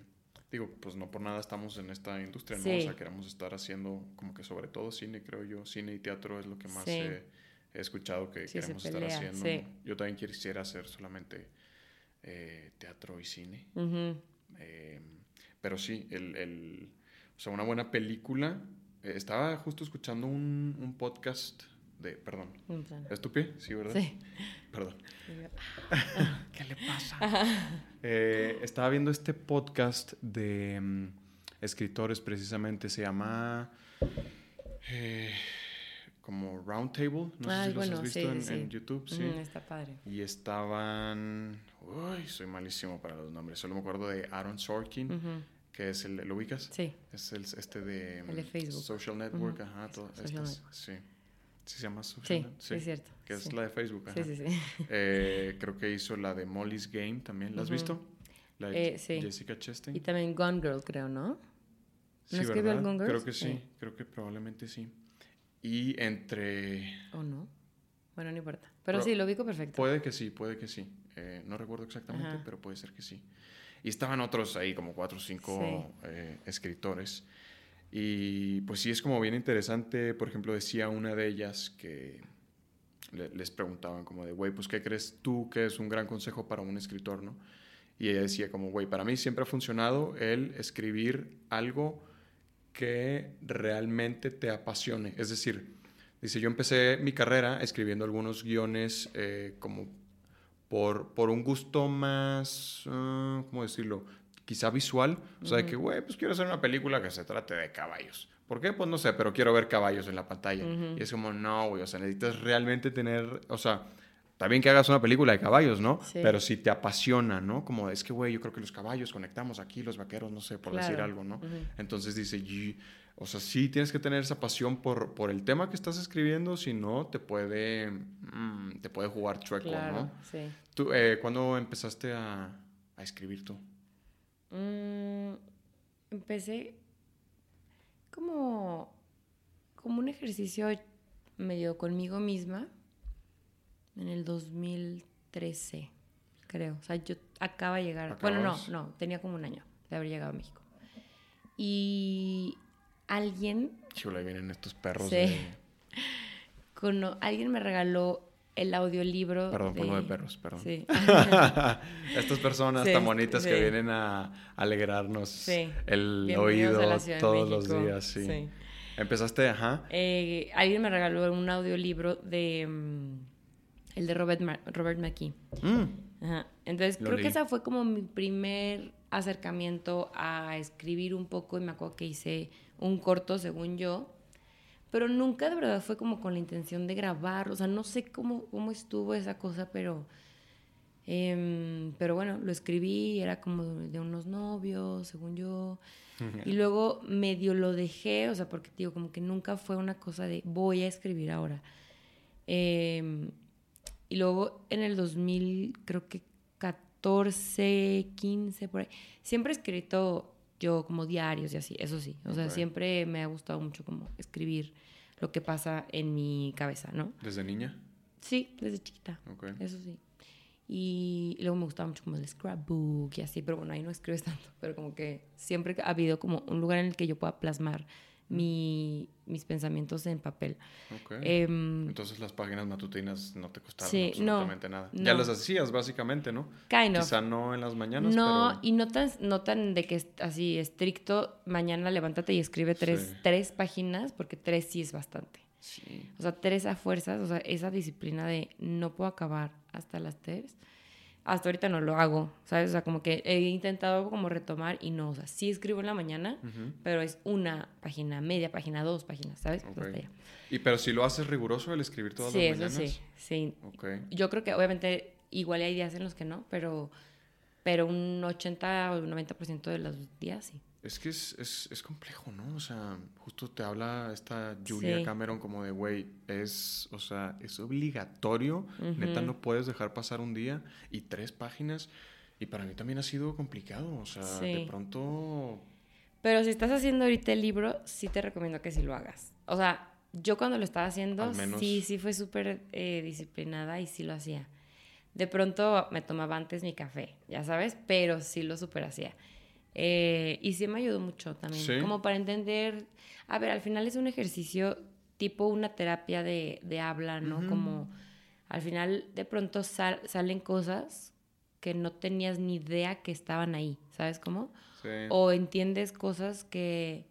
Digo, pues no por nada estamos en esta industria, ¿no? Sí. O sea, queremos estar haciendo como que sobre todo cine, creo yo. Cine y teatro es lo que más Sí. he, he escuchado que Sí, queremos estar haciendo. Yo también quisiera hacer solamente eh, teatro y cine. Eh, pero sí, el, el- o sea, una buena película. eh, estaba justo escuchando un, un podcast de... Perdón. En plan, ¿Es tu pie? Sí, ¿verdad? Sí. Perdón. Yo, ¿Qué le pasa? Eh, estaba viendo este podcast de mm, escritores, precisamente. Se llama. eh, como Roundtable. No sé si los bueno, has visto sí, en, sí, en sí. YouTube. Sí. "Mm, está padre. Y estaban. Uy, soy malísimo para los nombres. Solo me acuerdo de Aaron Sorkin, que es el. ¿Lo ubicas? Sí, Es el, este de. El de mm, Facebook. Social Network, ajá. todo- Network. sí. Sí, se llama Social sí, sí, es cierto. Que es sí. la de Facebook, ajá. Sí, sí, sí. Eh, creo que hizo la de Molly's Game también. ¿La has visto? La de Eh, sí. Jessica Chastain. Y también Gone Girl, creo, ¿no? Sí, escribió Creo que sí. Creo que probablemente sí. Y entre... ¿O no? Bueno, no importa. Pero Pero- sí, lo ubico perfecto. Puede que sí, puede que sí. Eh, no recuerdo exactamente, Ajá. pero puede ser que sí. Y estaban otros ahí, como cuatro o cinco eh, escritores. Y pues sí, es como bien interesante. Por ejemplo, decía una de ellas que les preguntaban como de, güey, pues ¿qué crees tú que es un gran consejo para un escritor, no? Y ella decía como, güey, para mí siempre ha funcionado el escribir algo que realmente te apasione. Es decir, dice, yo empecé mi carrera escribiendo algunos guiones eh, como por, por un gusto más, uh, ¿cómo decirlo? Quizá visual. O sea, de que, güey, pues quiero hacer una película que se trate de caballos. ¿Por qué? Pues no sé, pero quiero ver caballos en la pantalla. Y es como, no, güey, o sea, necesitas realmente tener, o sea, bien que hagas una película de caballos, ¿no? Pero si te apasiona, ¿no? Como es que, güey, yo creo que los caballos conectamos aquí, los vaqueros, no sé, por decir algo, ¿no? Entonces dice, o sea, sí tienes que tener esa pasión por, por el tema que estás escribiendo, si no, te puede, mm, te puede jugar chueco, ¿no? Sí. ¿Tú, eh, ¿Cuándo empezaste a, a escribir tú? Mm, empecé como, como un ejercicio medio conmigo misma en el 2013, creo. O sea, yo acaba de llegar. Bueno, no, no, tenía como un año de haber llegado a México. Y alguien. Chula, vienen estos perros. Sí. alguien me regaló el audiolibro. Perdón, de... por de perros, perdón. Sí. Estas personas tan bonitas que vienen a alegrarnos el oído todos los días. Sí. Empezaste, ajá. Eh, alguien me regaló un audiolibro de. Mm, el de Robert, Robert McKee. Mm. Ajá. Entonces, creo que esa fue como mi primer acercamiento a escribir un poco y me acuerdo que hice un corto, según yo, pero nunca de verdad fue como con la intención de grabar, o sea, no sé cómo, cómo estuvo esa cosa, pero, em, pero bueno, lo escribí, era como de unos novios, según yo, y luego medio lo dejé, o sea, porque digo, como que nunca fue una cosa de voy a escribir ahora. Eh, y luego en el 2000, creo que 14, 15, por ahí, siempre he escrito yo como diarios y así, eso sí. O sea, siempre me ha gustado mucho como escribir lo que pasa en mi cabeza, ¿no? ¿Desde niña? Sí, desde chiquita. Okay. Eso sí. Y luego me gustaba mucho como el scrapbook y así, pero bueno, ahí no escribes tanto, pero como que siempre ha habido como un lugar en el que yo pueda plasmar mi, mis pensamientos en papel. Em, Entonces las páginas matutinas no te costaron absolutamente nada. Ya las hacías básicamente, ¿no? Quizá no en las mañanas. No, y no tan, no tan de que así estricto, mañana levántate y escribe tres, tres páginas, porque tres sí es bastante. Sí. O sea, tres a fuerzas, o sea, esa disciplina de no puedo acabar hasta las tres hasta ahorita no lo hago, ¿sabes? O sea, como que he intentado como retomar y no, o sea, sí escribo en la mañana, pero es una página, media página, dos páginas, ¿sabes? ¿Y pero si lo haces riguroso el escribir todas las mañanas? Sí, sí, sí. Yo creo que obviamente igual hay días en los que no, pero, pero un 80 o un 90% de los días sí. Es que es, es, es, complejo, ¿no? O sea, justo te habla esta Julia Cameron como de, güey, es, o sea, es obligatorio, neta, no puedes dejar pasar un día y tres páginas. Y para mí también ha sido complicado, o sea, de pronto... Pero si estás haciendo ahorita el libro, sí te recomiendo que sí lo hagas. O sea, yo cuando lo estaba haciendo, sí, sí fue súper eh, disciplinada y sí lo hacía. De pronto me tomaba antes mi café, ya sabes, pero sí lo súper hacía. Eh, y sí me ayudó mucho también, como para entender, a ver, al final es un ejercicio tipo una terapia de, de habla, ¿no? Como al final de pronto salen cosas que no tenías ni idea que estaban ahí, ¿sabes cómo? O entiendes cosas que,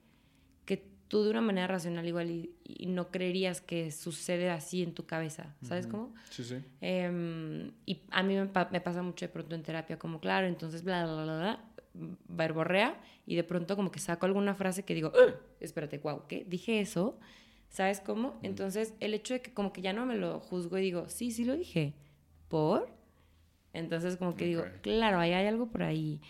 que tú de una manera racional igual y, no creerías que sucede así en tu cabeza, ¿sabes cómo? Sí, sí. Em, y a mí me, me, pasa mucho de pronto en terapia, como claro, entonces bla, bla, bla, bla, verborrea y de pronto como que saco alguna frase que digo, espérate, wow, ¿qué? Dije eso, ¿sabes cómo? Entonces el hecho de que como que ya no me lo juzgo y digo, sí, sí lo dije, ¿por? Entonces como que digo, claro, ahí hay algo por ahí.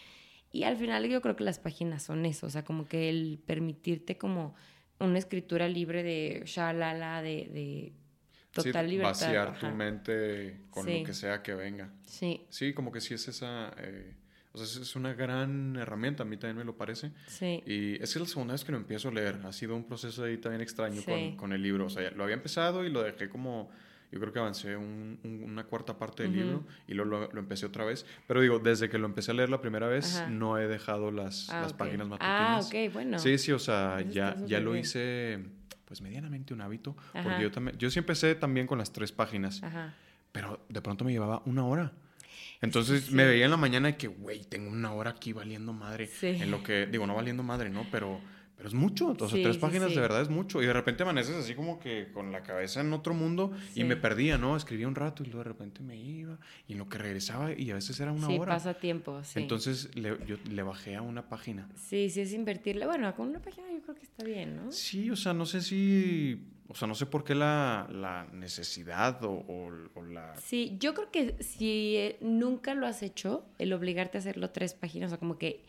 Y al final yo creo que las páginas son eso, o sea, como que el permitirte como una escritura libre de shalala, de, de total libertad. Vaciar tu mente con lo que sea que venga. Sí. Sí, como que sí es esa... Eh, o sea, es una gran herramienta, a mí también me lo parece. Sí. Y es la segunda vez que lo empiezo a leer. Ha sido un proceso ahí también extraño con, con, el libro. O sea, lo había empezado y lo dejé como Yo creo que avancé un- un- una cuarta parte del libro y luego lo, lo empecé otra vez. Pero digo, desde que lo empecé a leer la primera vez, Ajá. no he dejado las, Ah, las ok. páginas Ah, matutinas. ok, bueno. Sí, sí, o sea, Eso ya, ya lo bien. hice pues medianamente un hábito. Ajá. Porque yo también, yo sí empecé también con las tres páginas, Ajá. pero de pronto me llevaba una hora. Entonces sí. me veía en la mañana y que, güey, tengo una hora aquí valiendo madre. Sí. En lo que, digo, no valiendo madre, ¿no? Pero, pero es mucho. O sea, Sí, tres páginas de verdad es mucho. Y de repente amaneces así como que con la cabeza en otro mundo y me perdía, ¿no? Escribía un rato y luego de repente me iba y en lo que regresaba y a veces era una hora. pasa tiempo, sí. Entonces le, yo le bajé a una página. Sí, sí es invertirle. Bueno, con una página yo creo que está bien, ¿no? Sí, o sea, no sé si. O sea, no sé por qué la, la necesidad o, o- o la. Sí, yo creo que si eh, nunca lo has hecho, el obligarte a hacerlo tres páginas, o sea, como que,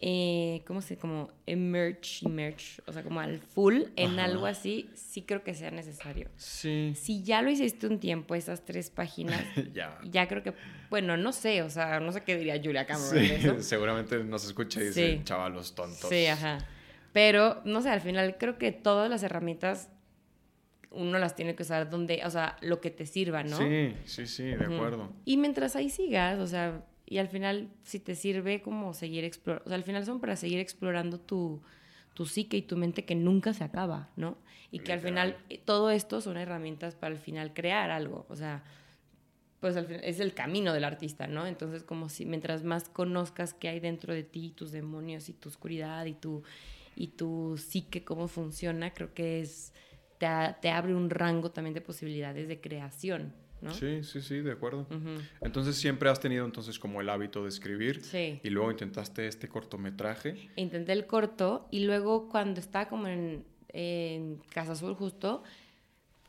eh, ¿cómo se Como emerge, emerge, o sea, como al full en Ajá. algo así, sí creo que sea necesario. Sí. Si ya lo hiciste un tiempo, esas tres páginas, ya. ya creo que, bueno, no sé, o sea, no sé qué diría Julia Cameron de Sí, eso. seguramente nos escucha y dice, Sí. chavalos tontos. Sí, ajá. Pero, no sé, al final creo que todas las herramientas uno las tiene que usar donde, o sea, lo que te sirva, ¿no? Sí, sí, sí, de acuerdo. Y mientras ahí sigas, o sea, y al final, si te sirve como seguir explorando, o sea, al final son para seguir explorando tu, tu psique y tu mente que nunca se acaba, ¿no? Y que al final, eh, todo esto son herramientas para al final crear algo, o sea, pues al final es el camino del artista, ¿no? Entonces, como si mientras más conozcas qué hay dentro de ti, tus demonios y tu oscuridad y tu, y tu psique, cómo funciona, creo que es, te, abre un rango también de posibilidades de creación, ¿no? Sí, sí, sí, de acuerdo. Entonces siempre has tenido entonces como el hábito de escribir Sí. y luego intentaste este cortometraje. Intenté el corto y luego cuando estaba como en, en Casa Azul justo,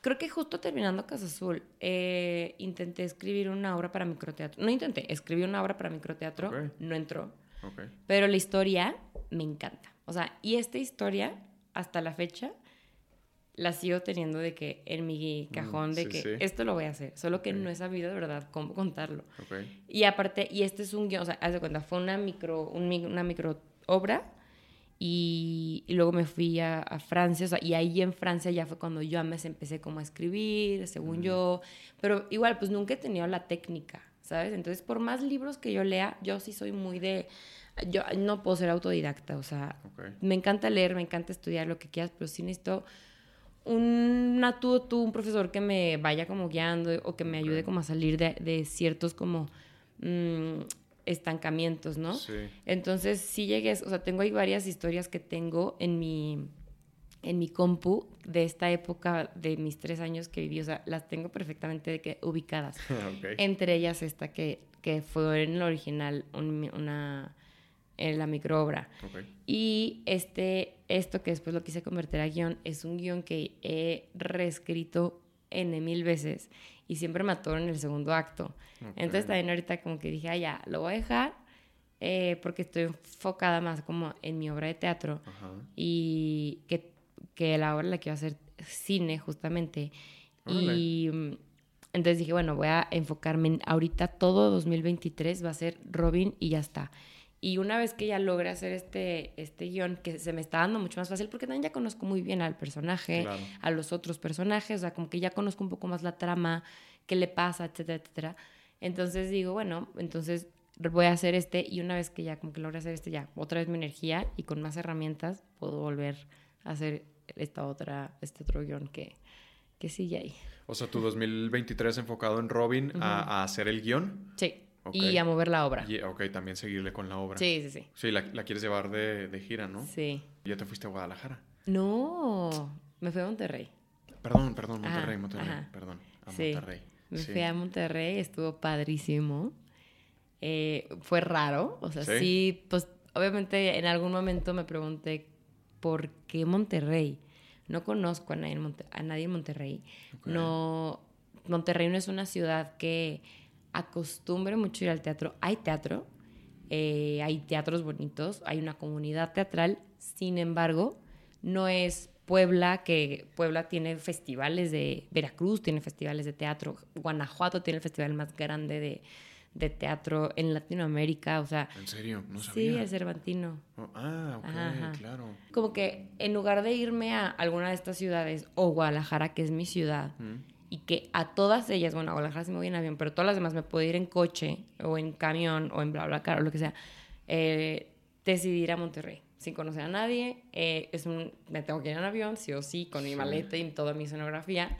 creo que justo terminando Casa Azul, eh, intenté escribir una obra para microteatro. No intenté, escribí una obra para microteatro, no entró, Ok. pero la historia me encanta. O sea, y esta historia, hasta la fecha, la sigo teniendo de que en mi cajón de sí, que sí. esto lo voy a hacer, solo que Ok. no he sabido de verdad cómo contarlo. Ok. Y aparte, y este es un guion, o sea, haz de cuenta, fue una micro, un una micro obra y, y luego me fui a, a Francia, o sea, y ahí en Francia ya fue cuando yo me empecé como a escribir, según yo, pero igual, pues nunca he tenido la técnica, ¿sabes? Entonces, por más libros que yo lea, yo sí soy muy de, yo no puedo ser autodidacta, o sea, Ok. me encanta leer, me encanta estudiar lo que quieras, pero sí necesito una tú, tú, un profesor que me vaya como guiando o que me ayude como a salir de, de ciertos como mm, estancamientos, ¿no? Sí. Entonces sí llegué, o sea, tengo ahí varias historias que tengo en mi, en mi compu de esta época de mis tres años que viví, o sea, las tengo perfectamente de que ubicadas. Entre ellas esta que, que fue en el original un- una, en la microobra. Y este, esto que después lo quise convertir a guion, es un guion que he reescrito N mil veces y siempre me atoro en el segundo acto. Ok. Entonces también ahorita como que dije, ah, ya, lo voy a dejar eh, porque estoy enfocada más como en mi obra de teatro y que, que la obra la quiero hacer cine justamente. Y mm, entonces dije, bueno, voy a enfocarme en ahorita todo 2023 va a ser Robin y ya está. Y una vez que ya logré hacer este, este guion, que se me está dando mucho más fácil, porque también ya conozco muy bien al personaje, Claro. a los otros personajes, o sea, como que ya conozco un poco más la trama, qué le pasa, etcétera, etcétera. Entonces digo, bueno, entonces voy a hacer este y una vez que ya como que logré hacer este, ya otra vez mi energía y con más herramientas puedo volver a hacer esta otra, este otro guion que, que sigue ahí. O sea, tu 2023 enfocado en Robin a, a hacer el guion. Sí, Y a mover la obra. Y, ok, también seguirle con la obra. Sí, sí, sí. Sí, la, la quieres llevar de, de gira, ¿no? Sí. Ya te fuiste a Guadalajara. No, me fui a Monterrey. Perdón, perdón, Ajá, Monterrey, Monterrey. ajá. Perdón, a Sí. Monterrey. Me Sí. fui a Monterrey, estuvo padrísimo. Eh, fue raro, o sea, ¿Sí? sí. pues obviamente en algún momento me pregunté por qué Monterrey. No conozco a nadie en, Monte- a nadie en Monterrey. Ok. No, Monterrey no es una ciudad que acostumbre mucho ir al teatro. Hay teatro, eh, hay teatros bonitos, hay una comunidad teatral, sin embargo, no es Puebla, que Puebla tiene festivales de, Veracruz tiene festivales de teatro, Guanajuato tiene el festival más grande de, de teatro en Latinoamérica, o sea, ¿En serio? No sí, el Cervantino. Oh, ah, ok, Ajá, ajá. claro. Como que en lugar de irme a alguna de estas ciudades o Guadalajara, que es mi ciudad, Mm. Y que a todas ellas, bueno, a Guadalajara sí me voy en avión, pero todas las demás me puedo ir en coche o en camión o en bla, bla, o lo que sea, eh, decidí ir a Monterrey sin conocer a nadie. Eh, es un, me tengo que ir en avión, sí o sí, con mi maleta y toda mi escenografía.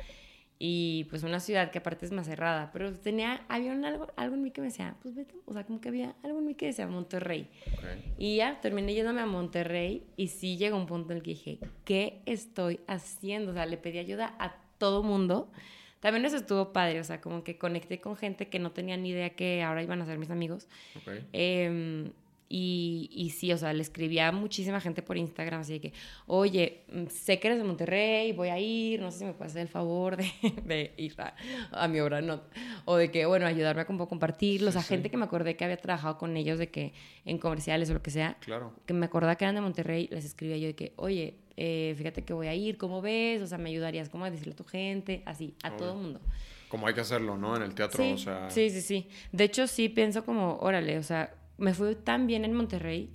Y pues una ciudad que aparte es más cerrada, pero tenía, había algo, algo en mí que me decía, pues vete, o sea, como que había algo en mí que decía Monterrey. Y ya terminé yéndome a Monterrey y sí llegó un punto en el que dije, ¿qué estoy haciendo? O sea, le pedí ayuda a todo mundo. También eso estuvo padre, o sea, como que conecté con gente que no tenía ni idea que ahora iban a ser mis amigos. Okay. Eh, y, y, sí, o sea, le escribía a muchísima gente por Instagram, así de que, oye, mm, sé que eres de Monterrey, voy a ir, no sé si me puedes hacer el favor de, de ir a, mi obra, no. O de que, bueno, ayudarme a compartirlos. a gente que me acordé que había trabajado con ellos, de que en comerciales o lo que sea. Claro. Que me acordaba que eran de Monterrey, les escribía yo de que, oye, eh, fíjate que voy a ir, ¿cómo ves? O sea, me ayudarías como a decirle a tu gente, así, a todo el mundo. Como hay que hacerlo, ¿no? En el teatro, sí, o sea... Sí, sí, sí. De hecho, sí pienso como, órale, o sea me fue tan bien en Monterrey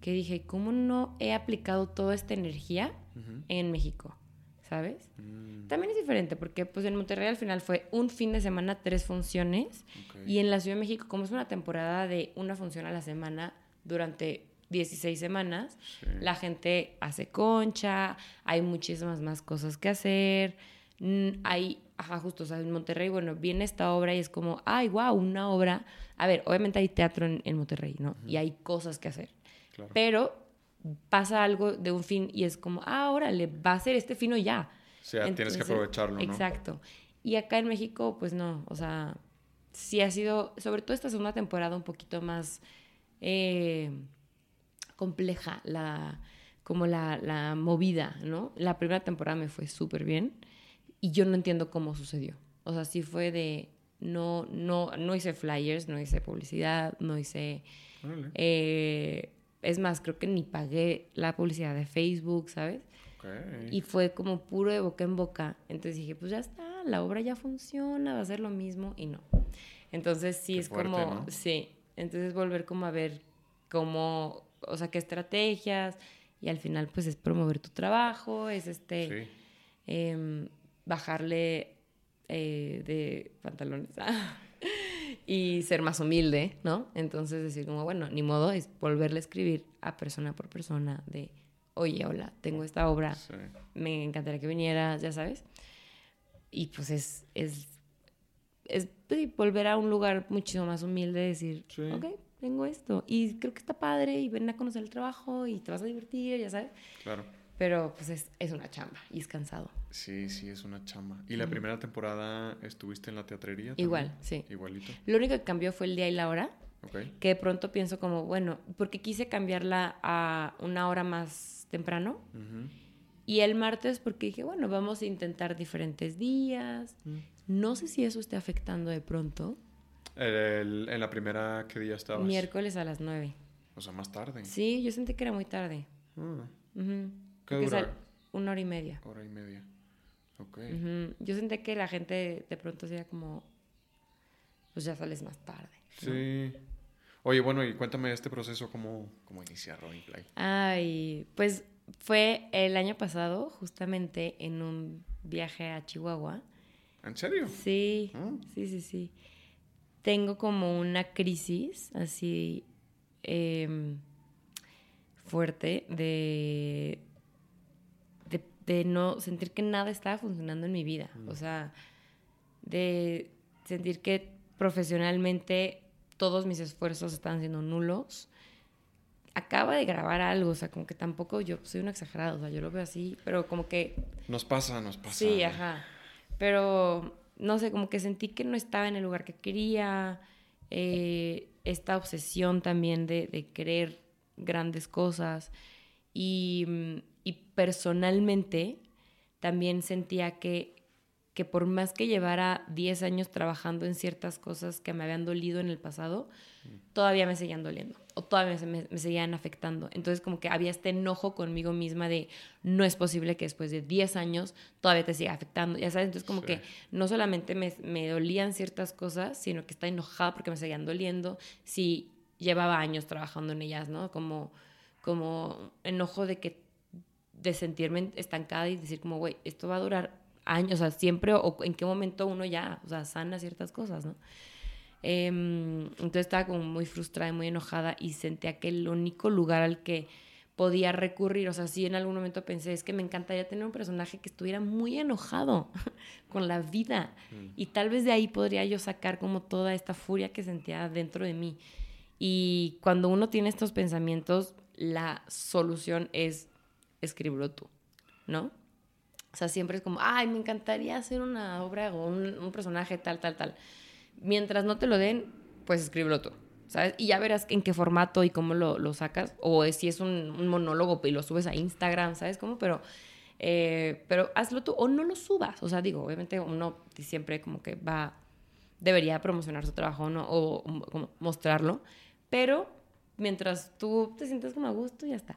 que dije, ¿cómo no he aplicado toda esta energía en México? ¿Sabes? Mm. También es diferente porque pues en Monterrey al final fue un fin de semana, tres funciones. Y en la Ciudad de México, como es una temporada de una función a la semana durante 16 semanas, la gente hace concha, hay muchísimas más cosas que hacer. Hay, ajá, justo, o sea, en Monterrey, bueno, viene esta obra y es como, ay, wow, una obra a ver, obviamente hay teatro en, Monterrey, ¿no? Y hay cosas que hacer. Pero pasa algo de un fin y es como, ah, órale, va a ser este fino ya. O sea, tienes que aprovecharlo, ¿no? Exacto. Y acá en México, pues no, o sea, sí ha sido, sobre todo esta segunda temporada, un poquito más eh, compleja, la, como la, la movida, ¿no? La primera temporada me fue súper bien y yo no entiendo cómo sucedió. O sea, sí fue de, no, no, no hice flyers, no hice publicidad, no hice... Eh, es más, creo que ni pagué la publicidad de Facebook, ¿sabes? Y fue como puro de boca en boca. Entonces dije, pues ya está, la obra ya funciona, va a ser lo mismo y no. Entonces sí es como, sí, entonces volver como a ver cómo, o sea, qué estrategias y al final pues es promover tu trabajo, es este, em, bajarle eh, de pantalones y ser más humilde, ¿no? Entonces decir como, bueno, ni modo, es volverle a escribir a persona por persona de, oye, hola, tengo esta obra, me encantaría que vinieras, ya sabes. Y pues es, es, es volver a un lugar muchísimo más humilde, decir, ok, tengo esto. Y creo que está padre y ven a conocer el trabajo y te vas a divertir, ya sabes. Claro. Pero pues es, es, una chamba y es cansado. Sí, sí, es una chamba. ¿Y la primera temporada estuviste en la teatrería? Igual, sí. Igualito. Lo único que cambió fue el día y la hora. Que de pronto pienso como, bueno, porque quise cambiarla a una hora más temprano. Y el martes porque dije, bueno, vamos a intentar diferentes días. Mm. No sé si eso esté afectando de pronto. En la primera, ¿qué día estabas? Miércoles a las nueve. O sea, más tarde. Sí, yo sentí que era muy tarde. Ah. ¿Qué dura? una hora y media. Hora y media. Ok. Yo sentí que la gente de pronto sería como, pues ya sales más tarde. Sí. Oye, bueno, y cuéntame este proceso, ¿cómo, cómo inicia Robin Play? Ay, pues fue el año pasado, justamente en un viaje a Chihuahua. ¿En serio? Sí, ah. sí, sí, sí. Tengo como una crisis así em, fuerte de de no sentir que nada estaba funcionando en mi vida. O mm. sea, de sentir que profesionalmente todos mis esfuerzos están siendo nulos. Acaba de grabar algo, o sea, como que tampoco yo soy un exagerado, o sea, yo lo veo así, pero como que... Nos pasa, nos pasa. Sí, ajá. Pero, no sé, como que sentí que no estaba en el lugar que quería, eh, esta obsesión también de, de querer grandes cosas. Y mm, y personalmente también sentía que, que por más que llevara 10 años trabajando en ciertas cosas que me habían dolido en el pasado, todavía me seguían doliendo o todavía me, me, seguían afectando. Entonces como que había este enojo conmigo misma de no es posible que después de 10 años todavía te siga afectando, ya sabes, entonces como que no solamente me, me, dolían ciertas cosas, sino que estaba enojada porque me seguían doliendo si llevaba años trabajando en ellas, ¿no? Como, como enojo de que de sentirme estancada y decir como, güey, esto va a durar años, o sea, siempre, o en qué momento uno ya, o sea, sana ciertas cosas, ¿no? Em, entonces estaba como muy frustrada y muy enojada y sentía que el único lugar al que podía recurrir, o sea, sí en algún momento pensé, es que me encantaría tener un personaje que estuviera muy enojado con la vida mm. y tal vez de ahí podría yo sacar como toda esta furia que sentía dentro de mí. Y cuando uno tiene estos pensamientos, la solución es escribirlo tú, ¿no? O sea, siempre es como, ay, me encantaría hacer una obra o un, un personaje tal, tal, tal. Mientras no te lo den, pues escríbelo tú. ¿sabes? Y ya verás en qué formato y cómo lo, lo sacas, o si es un, monólogo y lo subes a Instagram, ¿sabes cómo? Pero, eh, pero hazlo tú, o no lo subas, o sea, digo, obviamente uno siempre como que va, debería promocionar su trabajo, ¿no? O, mostrarlo, pero mientras tú te sientas como a gusto, ya está.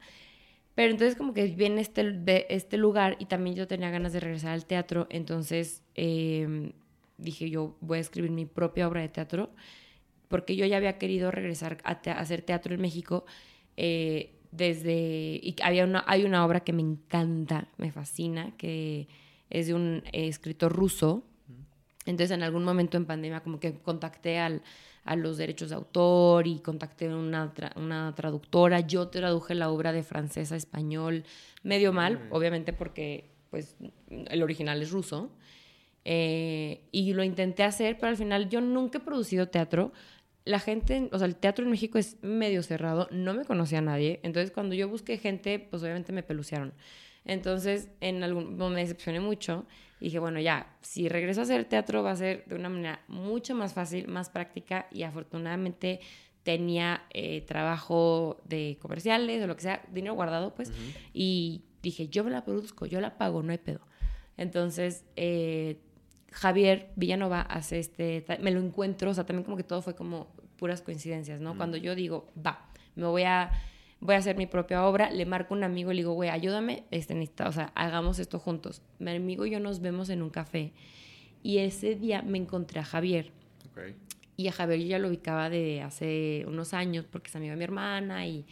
Pero entonces como que viene este, este lugar y también yo tenía ganas de regresar al teatro, entonces em, dije yo voy a escribir mi propia obra de teatro porque yo ya había querido regresar a, hacer teatro en México eh, desde... Y había una, hay una obra que me encanta, me fascina, que es de un eh, escritor ruso. Entonces en algún momento en pandemia como que contacté al, a los derechos de autor y contacté a una, una traductora. Yo traduje la obra de francés a español medio mal, obviamente porque pues el original es ruso. Eh, y lo intenté hacer, pero al final yo nunca he producido teatro, la gente, o sea, el teatro en México es medio cerrado, no me conocía a nadie, entonces cuando yo busqué gente, pues obviamente me pelucearon. Entonces, en algún momento me decepcioné mucho. Y dije, bueno, ya, si regreso a hacer teatro va a ser de una manera mucho más fácil, más práctica y afortunadamente tenía eh, trabajo de comerciales o lo que sea, dinero guardado, pues, y dije, yo me la produzco, yo la pago, no hay pedo. Entonces, eh, Javier Villanova hace este, me lo encuentro, o sea, también como que todo fue como puras coincidencias, ¿no? Cuando yo digo, va, me voy a, voy a hacer mi propia obra, le marco a un amigo y le digo, güey, ayúdame, este, necesita, o sea, hagamos esto juntos. Mi amigo y yo nos vemos en un café y ese día me encontré a Javier. Y a Javier yo ya lo ubicaba de hace unos años porque es amigo de mi hermana y,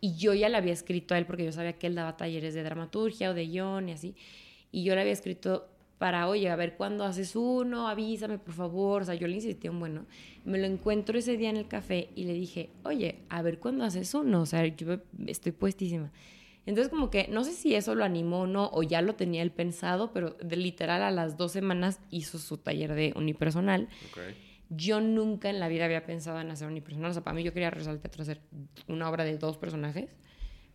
y yo ya le había escrito a él porque yo sabía que él daba talleres de dramaturgia o de guion y así. Y yo le había escrito para, oye, a ver cuándo haces uno, avísame por favor. O sea, yo le insistí un bueno. Me lo encuentro ese día en el café y le dije, oye, a ver cuándo haces uno. O sea, yo estoy puestísima. Entonces, como que no sé si eso lo animó o no, o ya lo tenía él pensado, pero de literal a las dos semanas hizo su taller de unipersonal. Yo nunca en la vida había pensado en hacer unipersonal. O sea, para mí yo quería regresar al teatro hacer una obra de dos personajes.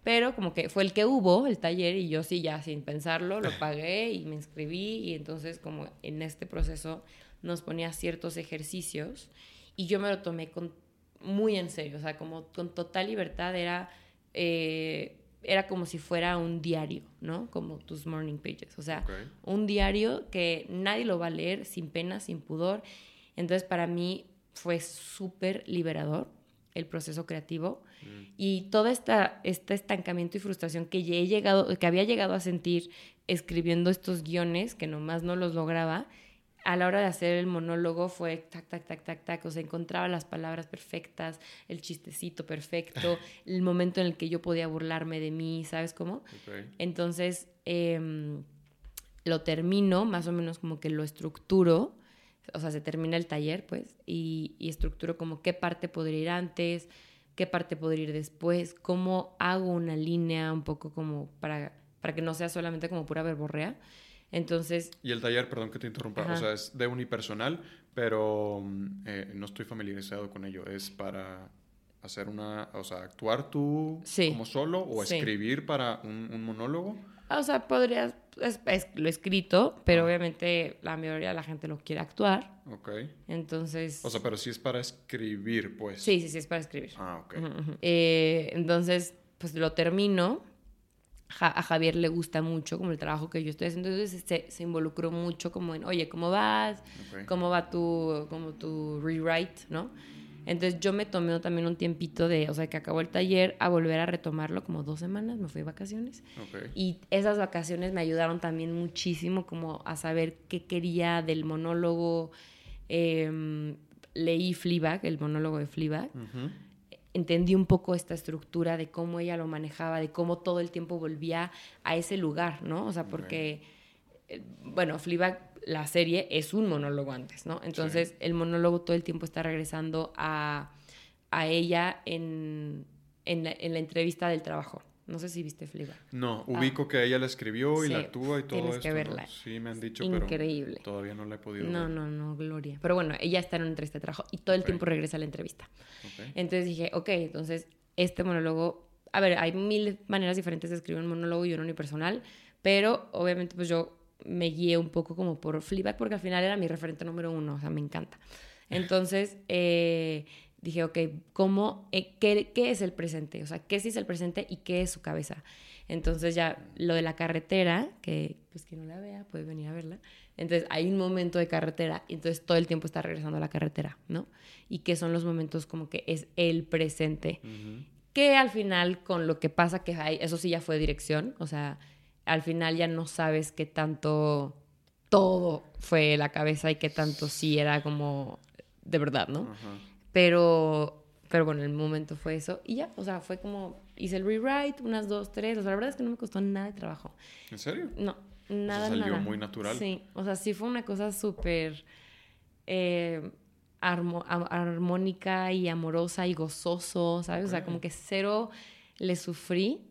Pero como que fue el que hubo, el taller, y yo sí, ya sin pensarlo, lo pagué y me inscribí. Y entonces como en este proceso nos ponía ciertos ejercicios y yo me lo tomé con, muy en serio, o sea, como con total libertad era... Eh, era como si fuera un diario, ¿no? Como tus morning pages. O sea, un diario que nadie lo va a leer sin pena, sin pudor. Entonces, para mí fue súper liberador el proceso creativo mm. y todo esta, este estancamiento y frustración que, he llegado, que había llegado a sentir escribiendo estos guiones, que nomás no los lograba, a la hora de hacer el monólogo fue tac, tac, tac, tac, tac, o sea, encontraba las palabras perfectas, el chistecito perfecto, el momento en el que yo podía burlarme de mí, ¿sabes cómo? Entonces, em, lo termino, más o menos como que lo estructuro o sea, se termina el taller, pues, y, y estructuro como qué parte podría ir antes, qué parte podría ir después, cómo hago una línea un poco como para, para que no sea solamente como pura verborrea. Entonces... Y el taller, perdón que te interrumpa, o sea, es de unipersonal, pero mm, eh, no estoy familiarizado con ello. Es para hacer una, o sea, actuar tú como solo o escribir para un, un monólogo. O sea, podrías, es, lo escrito, pero ah. obviamente la mayoría de la gente lo quiere actuar. Ok. Entonces... O sea, pero sí es para escribir, pues. Sí, sí, sí, es para escribir. Ah, ok. Eh, entonces, pues lo termino. a Javier le gusta mucho como el trabajo que yo estoy haciendo, entonces se, se involucró mucho como en, oye, ¿cómo vas? ¿Cómo va tu, como tu rewrite, no? Entonces yo me tomé también un tiempito de, o sea, que acabó el taller a volver a retomarlo como dos semanas, me fui de vacaciones. Y esas vacaciones me ayudaron también muchísimo como a saber qué quería del monólogo. Em, leí Fleabag, el monólogo de Fleabag. Entendí un poco esta estructura de cómo ella lo manejaba, de cómo todo el tiempo volvía a ese lugar, ¿no? O sea, porque bueno, Fleabag, la serie, es un monólogo antes, ¿no? Entonces, el monólogo todo el tiempo está regresando a, a ella en, en, la, en la entrevista del trabajo. No sé si viste Fleabag. No, ubico que ella la escribió y Sí, la actúa y todo tienes esto. que ¿no? verla. Sí, me han dicho, Increíble. pero todavía no la he podido No, ver. no, no, Gloria. Pero bueno, ella está en una entrevista de trabajo y todo el tiempo regresa a la entrevista. Entonces dije, ok, entonces este monólogo, a ver, hay mil maneras diferentes de escribir un monólogo y uno unipersonal, pero obviamente pues yo me guié un poco como por Fleabag porque al final era mi referente número uno, o sea, me encanta. Entonces eh, dije, ok, ¿cómo, eh, qué, qué es el presente? O sea, ¿qué sí es el presente y qué es su cabeza? Entonces ya lo de la carretera, que pues que no la vea, puede venir a verla. Entonces hay un momento de carretera y entonces todo el tiempo está regresando a la carretera, ¿no? Y que son los momentos como que es el presente. Ujú. Que al final con lo que pasa que hay, eso sí ya fue dirección, o sea, al final ya no sabes qué tanto todo fue la cabeza y qué tanto sí era como de verdad, ¿no? Ajá. Pero, pero bueno, el momento fue eso. Y ya, o sea, fue como, hice el rewrite, unas dos, tres. O sea, la verdad es que no me costó nada de trabajo. ¿En serio? No, nada, salió nada. muy natural. Sí, o sea, sí fue una cosa súper eh, armo- armónica y amorosa y gozoso, ¿sabes? O sea, como que cero le sufrí.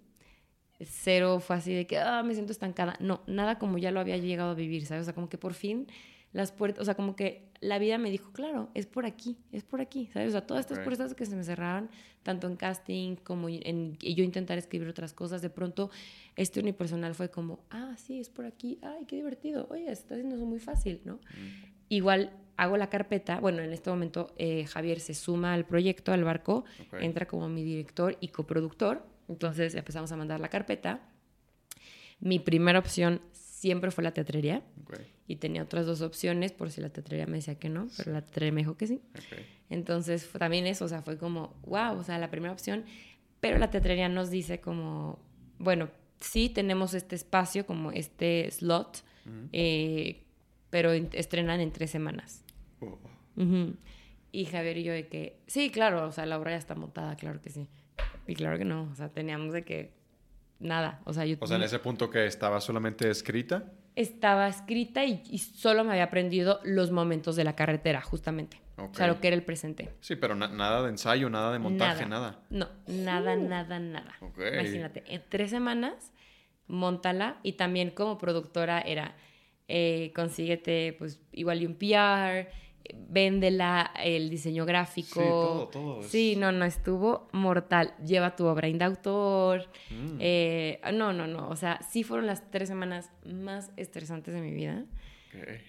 Cero fue así de que, ah, me siento estancada. No, nada como ya lo había llegado a vivir, ¿sabes? O sea, como que por fin las puertas, o sea, como que la vida me dijo, claro, es por aquí, es por aquí, ¿sabes? O sea, todas estas puertas que se me cerraban, tanto en casting como en y yo intentar escribir otras cosas, de pronto este unipersonal fue como, ah, sí, es por aquí, ay, qué divertido, oye, se está haciendo eso muy fácil, ¿no? Mm. Igual hago la carpeta, bueno, en este momento eh, Javier se suma al proyecto, al barco, entra como mi director y coproductor, entonces empezamos a mandar la carpeta. Mi primera opción siempre fue la teatrería Ok, y tenía otras dos opciones por si la teatrería me decía que no, pero la teatrería me dijo que sí. Entonces fue también eso, o sea, fue como, wow, o sea, la primera opción, pero la teatrería nos dice como, bueno, sí tenemos este espacio, como este slot, eh, pero en- estrenan en tres semanas. Oh. Y Javier y yo de que, sí, claro, o sea, la obra ya está montada, claro que sí. Y claro que no, o sea, teníamos de que nada, o sea, yo O sea, en ese punto que estaba solamente escrita. estaba escrita y, y solo me había aprendido los momentos de la carretera, justamente. O sea, lo que era el presente. Sí, pero na- nada de ensayo, nada de montaje, nada. No, nada, nada, nada. Ok. Imagínate, en tres semanas, montala y también como productora era, eh, consíguete pues igual y un PR, véndela, el diseño gráfico. Sí, todo, todo. Sí, no, no, estuvo mortal. Lleva tu obra de autor. Mm. Eh, no, no, no. O sea, sí fueron las tres semanas más estresantes de mi vida.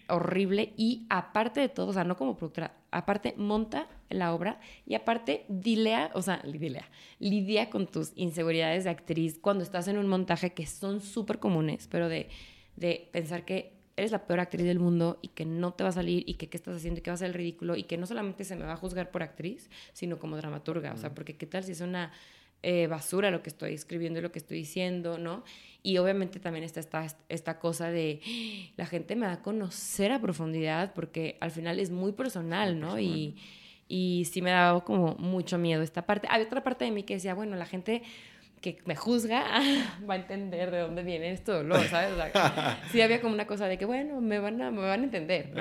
Horrible. Y aparte de todo, o sea, no como productora, aparte monta la obra y aparte dilea, o sea, dilea, lidia con tus inseguridades de actriz cuando estás en un montaje que son súper comunes, pero de, de pensar que eres la peor actriz del mundo y que no te va a salir y que qué estás haciendo y que va a ser el ridículo y que no solamente se me va a juzgar por actriz, sino como dramaturga. O sea, porque qué tal si es una eh, basura lo que estoy escribiendo y lo que estoy diciendo, ¿no? Y obviamente también está esta, esta cosa de "Ah, la gente me va a conocer a profundidad porque al final es muy personal, ¿no? Y, y sí me daba como mucho miedo esta parte. Hay otra parte de mí que decía, bueno, la gente que me juzga va a entender de dónde viene este dolor, ¿sabes? O sea, sí había como una cosa de que, bueno, me van a, me van a entender.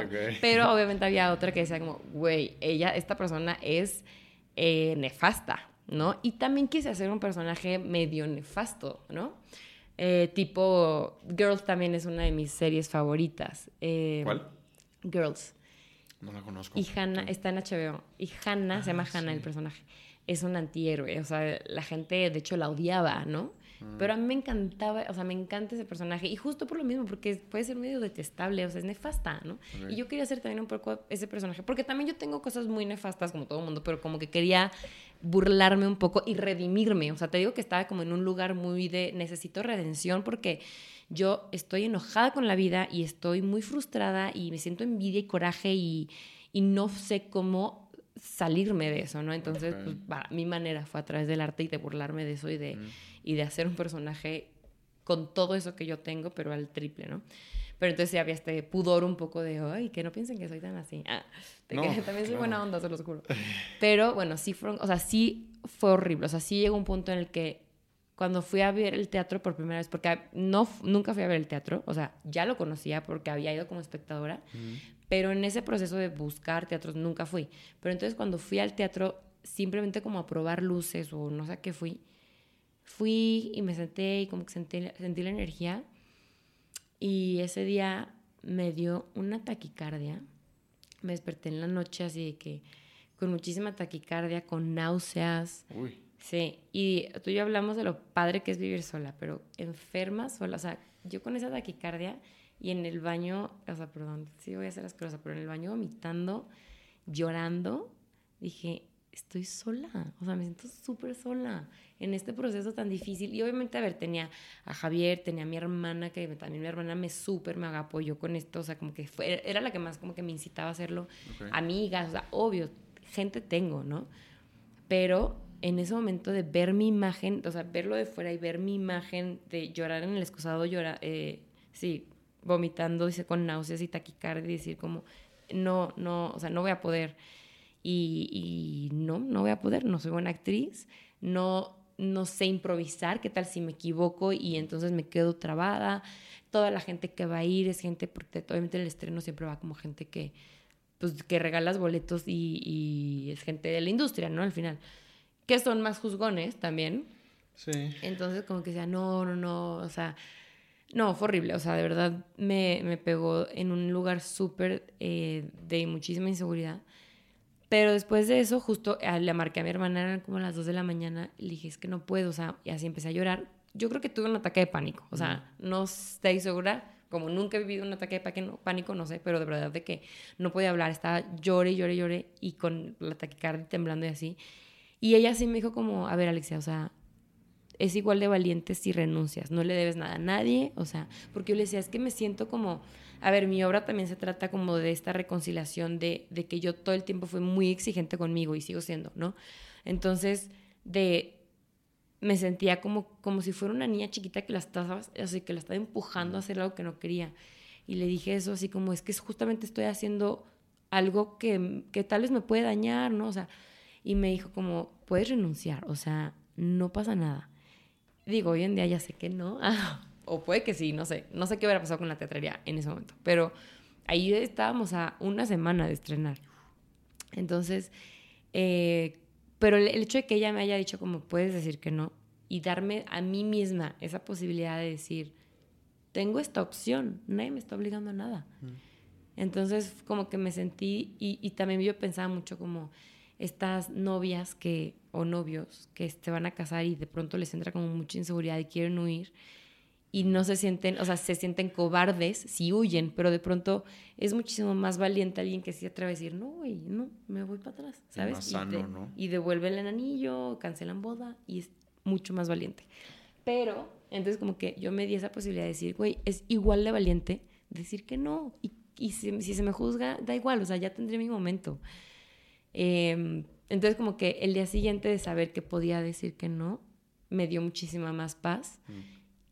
Pero obviamente había otra que decía como, güey, ella, esta persona es eh, nefasta, ¿no? Y también quise hacer un personaje medio nefasto, ¿no? Eh, tipo, Girls también es una de mis series favoritas. Eh, ¿Cuál? Girls. No la conozco. Y Hannah Sí. está en HBO. Y Hannah, se llama Ah, Hannah sí. el personaje. Es un antihéroe. O sea, la gente de hecho la odiaba, ¿no? Mm. Pero a mí me encantaba, o sea, me encanta ese personaje. Y justo por lo mismo, porque puede ser medio detestable, o sea, es nefasta, ¿no? Y yo quería ser también un poco ese personaje. Porque también yo tengo cosas muy nefastas, como todo el mundo, pero como que quería burlarme un poco y redimirme. O sea, te digo que estaba como en un lugar muy de necesito redención porque yo estoy enojada con la vida y estoy muy frustrada y me siento envidia y coraje y, y no sé cómo salirme de eso, ¿no? Entonces, pues, va, mi manera fue a través del arte y de burlarme de eso y de, Mm. y de hacer un personaje con todo eso que yo tengo, pero al triple, ¿no? Pero entonces sí había este pudor un poco de, ay, que no piensen que soy tan así. Ah, No, que también soy claro. buena onda, se los juro. Pero bueno, sí fueron, o sea, sí fue horrible. O sea, sí llegó un punto en el que cuando fui a ver el teatro por primera vez, porque no, nunca fui a ver el teatro, o sea, ya lo conocía porque había ido como espectadora, pero en ese proceso de buscar teatros nunca fui. Pero entonces cuando fui al teatro, simplemente como a probar luces o no sé a qué fui, fui y me senté y como que sentí, sentí la energía y ese día me dio una taquicardia. Me desperté en la noche así de que con muchísima taquicardia, con náuseas. Uy. Sí, y tú y yo hablamos de lo padre que es vivir sola, pero enferma sola, o sea, yo con esa taquicardia y en el baño, o sea, perdón, sí voy a hacer las cosas, pero en el baño vomitando, llorando, dije, estoy sola, o sea, me siento súper sola en este proceso tan difícil. Y obviamente, a ver, tenía a Javier, tenía a mi hermana, que también mi hermana me súper me apoyó con esto, o sea, como que fue, era la que más como que me incitaba a hacerlo. Amigas, o sea, obvio, gente tengo, ¿no? Pero en ese momento de ver mi imagen, o sea, verlo de fuera y ver mi imagen de llorar en el excusado, llorar, eh, sí, vomitando, dice, con náuseas y taquicardia, y decir como, no, no, o sea, no voy a poder. Y, no, no voy a poder, no soy buena actriz, no, no sé improvisar, qué tal si me equivoco y entonces me quedo trabada. Toda la gente que va a ir es gente, porque obviamente el estreno siempre va como gente que, pues, que regalas boletos y, y es gente de la industria, ¿no? Al final. Que son más juzgones también. Sí. Entonces como que decía, no, no, no, o sea, no, fue horrible, o sea, de verdad me, me pegó en un lugar súper eh, de muchísima inseguridad. Pero después de eso, justo eh, le marqué a mi hermana, eran como las 2 de la mañana, y le dije, es que no puedo, o sea, y así empecé a llorar. Yo creo que tuve un ataque de pánico, o sea, no estoy segura, como nunca he vivido un ataque de pánico, no sé, pero de verdad de que no podía hablar, estaba llore, llore, llore, y con la taquicardia temblando y así. Y ella sí me dijo como, a ver, Alexia, o sea, es igual de valiente si renuncias, no le debes nada a nadie, o sea, porque yo le decía, es que me siento como a ver, mi obra también se trata como de esta reconciliación de, de que yo todo el tiempo fui muy exigente conmigo y sigo siendo, ¿no? Entonces, de me sentía como, como si fuera una niña chiquita que la estaba, así, que la estaba empujando a hacer algo que no quería. Y le dije eso así como, es que justamente estoy haciendo algo que, que tal vez me puede dañar, ¿no? O sea, y me dijo como, puedes renunciar, o sea, no pasa nada. Digo, hoy en día ya sé que no, o puede que sí, no sé, no sé qué hubiera pasado con la teatrería en ese momento, pero ahí estábamos a una semana de estrenar. Entonces, eh, pero el, hecho de que ella me haya dicho como puedes decir que no y darme a mí misma esa posibilidad de decir, tengo esta opción, nadie me está obligando a nada. Mm. Entonces, como que me sentí, y, y, también yo pensaba mucho como estas novias que, o novios que se van a casar y de pronto les entra como mucha inseguridad y quieren huir y no se sienten, o sea, se sienten cobardes si huyen, pero de pronto es muchísimo más valiente alguien que se atreve a decir, no, güey, no, me voy para atrás, ¿sabes? más sano, ¿no? y devuelven el anillo, cancelan boda y es mucho más valiente. Pero, entonces como que yo me di esa posibilidad de decir, güey, es igual de valiente decir que no. Y, y si, si, se me juzga, da igual, o sea, ya tendré mi momento. Em, entonces como que el día siguiente de saber que podía decir que no, me dio muchísima más paz mm.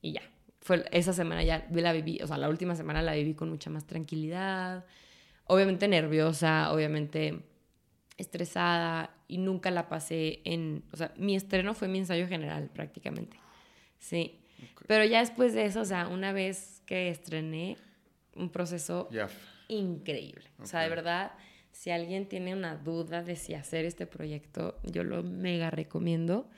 y ya, fue esa semana ya la viví, o sea, la última semana la viví con mucha más tranquilidad, obviamente nerviosa, obviamente estresada y nunca la pasé en, o sea, mi estreno fue mi ensayo general prácticamente, sí. Pero ya después de eso, o sea, una vez que estrené, un proceso increíble. O sea, de verdad, si alguien tiene una duda de si hacer este proyecto, yo lo mega recomiendo.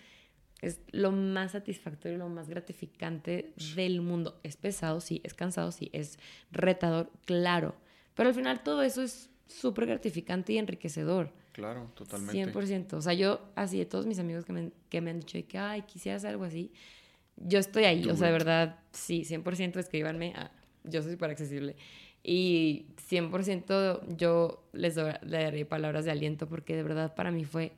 Es lo más satisfactorio, lo más gratificante del mundo. Es pesado, sí, es cansado, sí, es retador, claro. Pero al final todo eso es súper gratificante y enriquecedor. Claro, totalmente. 100%. O sea, yo, así de todos mis amigos que me, que me han dicho que, ay, quisiera hacer algo así, yo estoy ahí. o sea, de verdad, sí, 100% escríbanme. Ah, yo soy súper accesible. Y 100% yo les, doy, les daré palabras de aliento porque de verdad para mí fue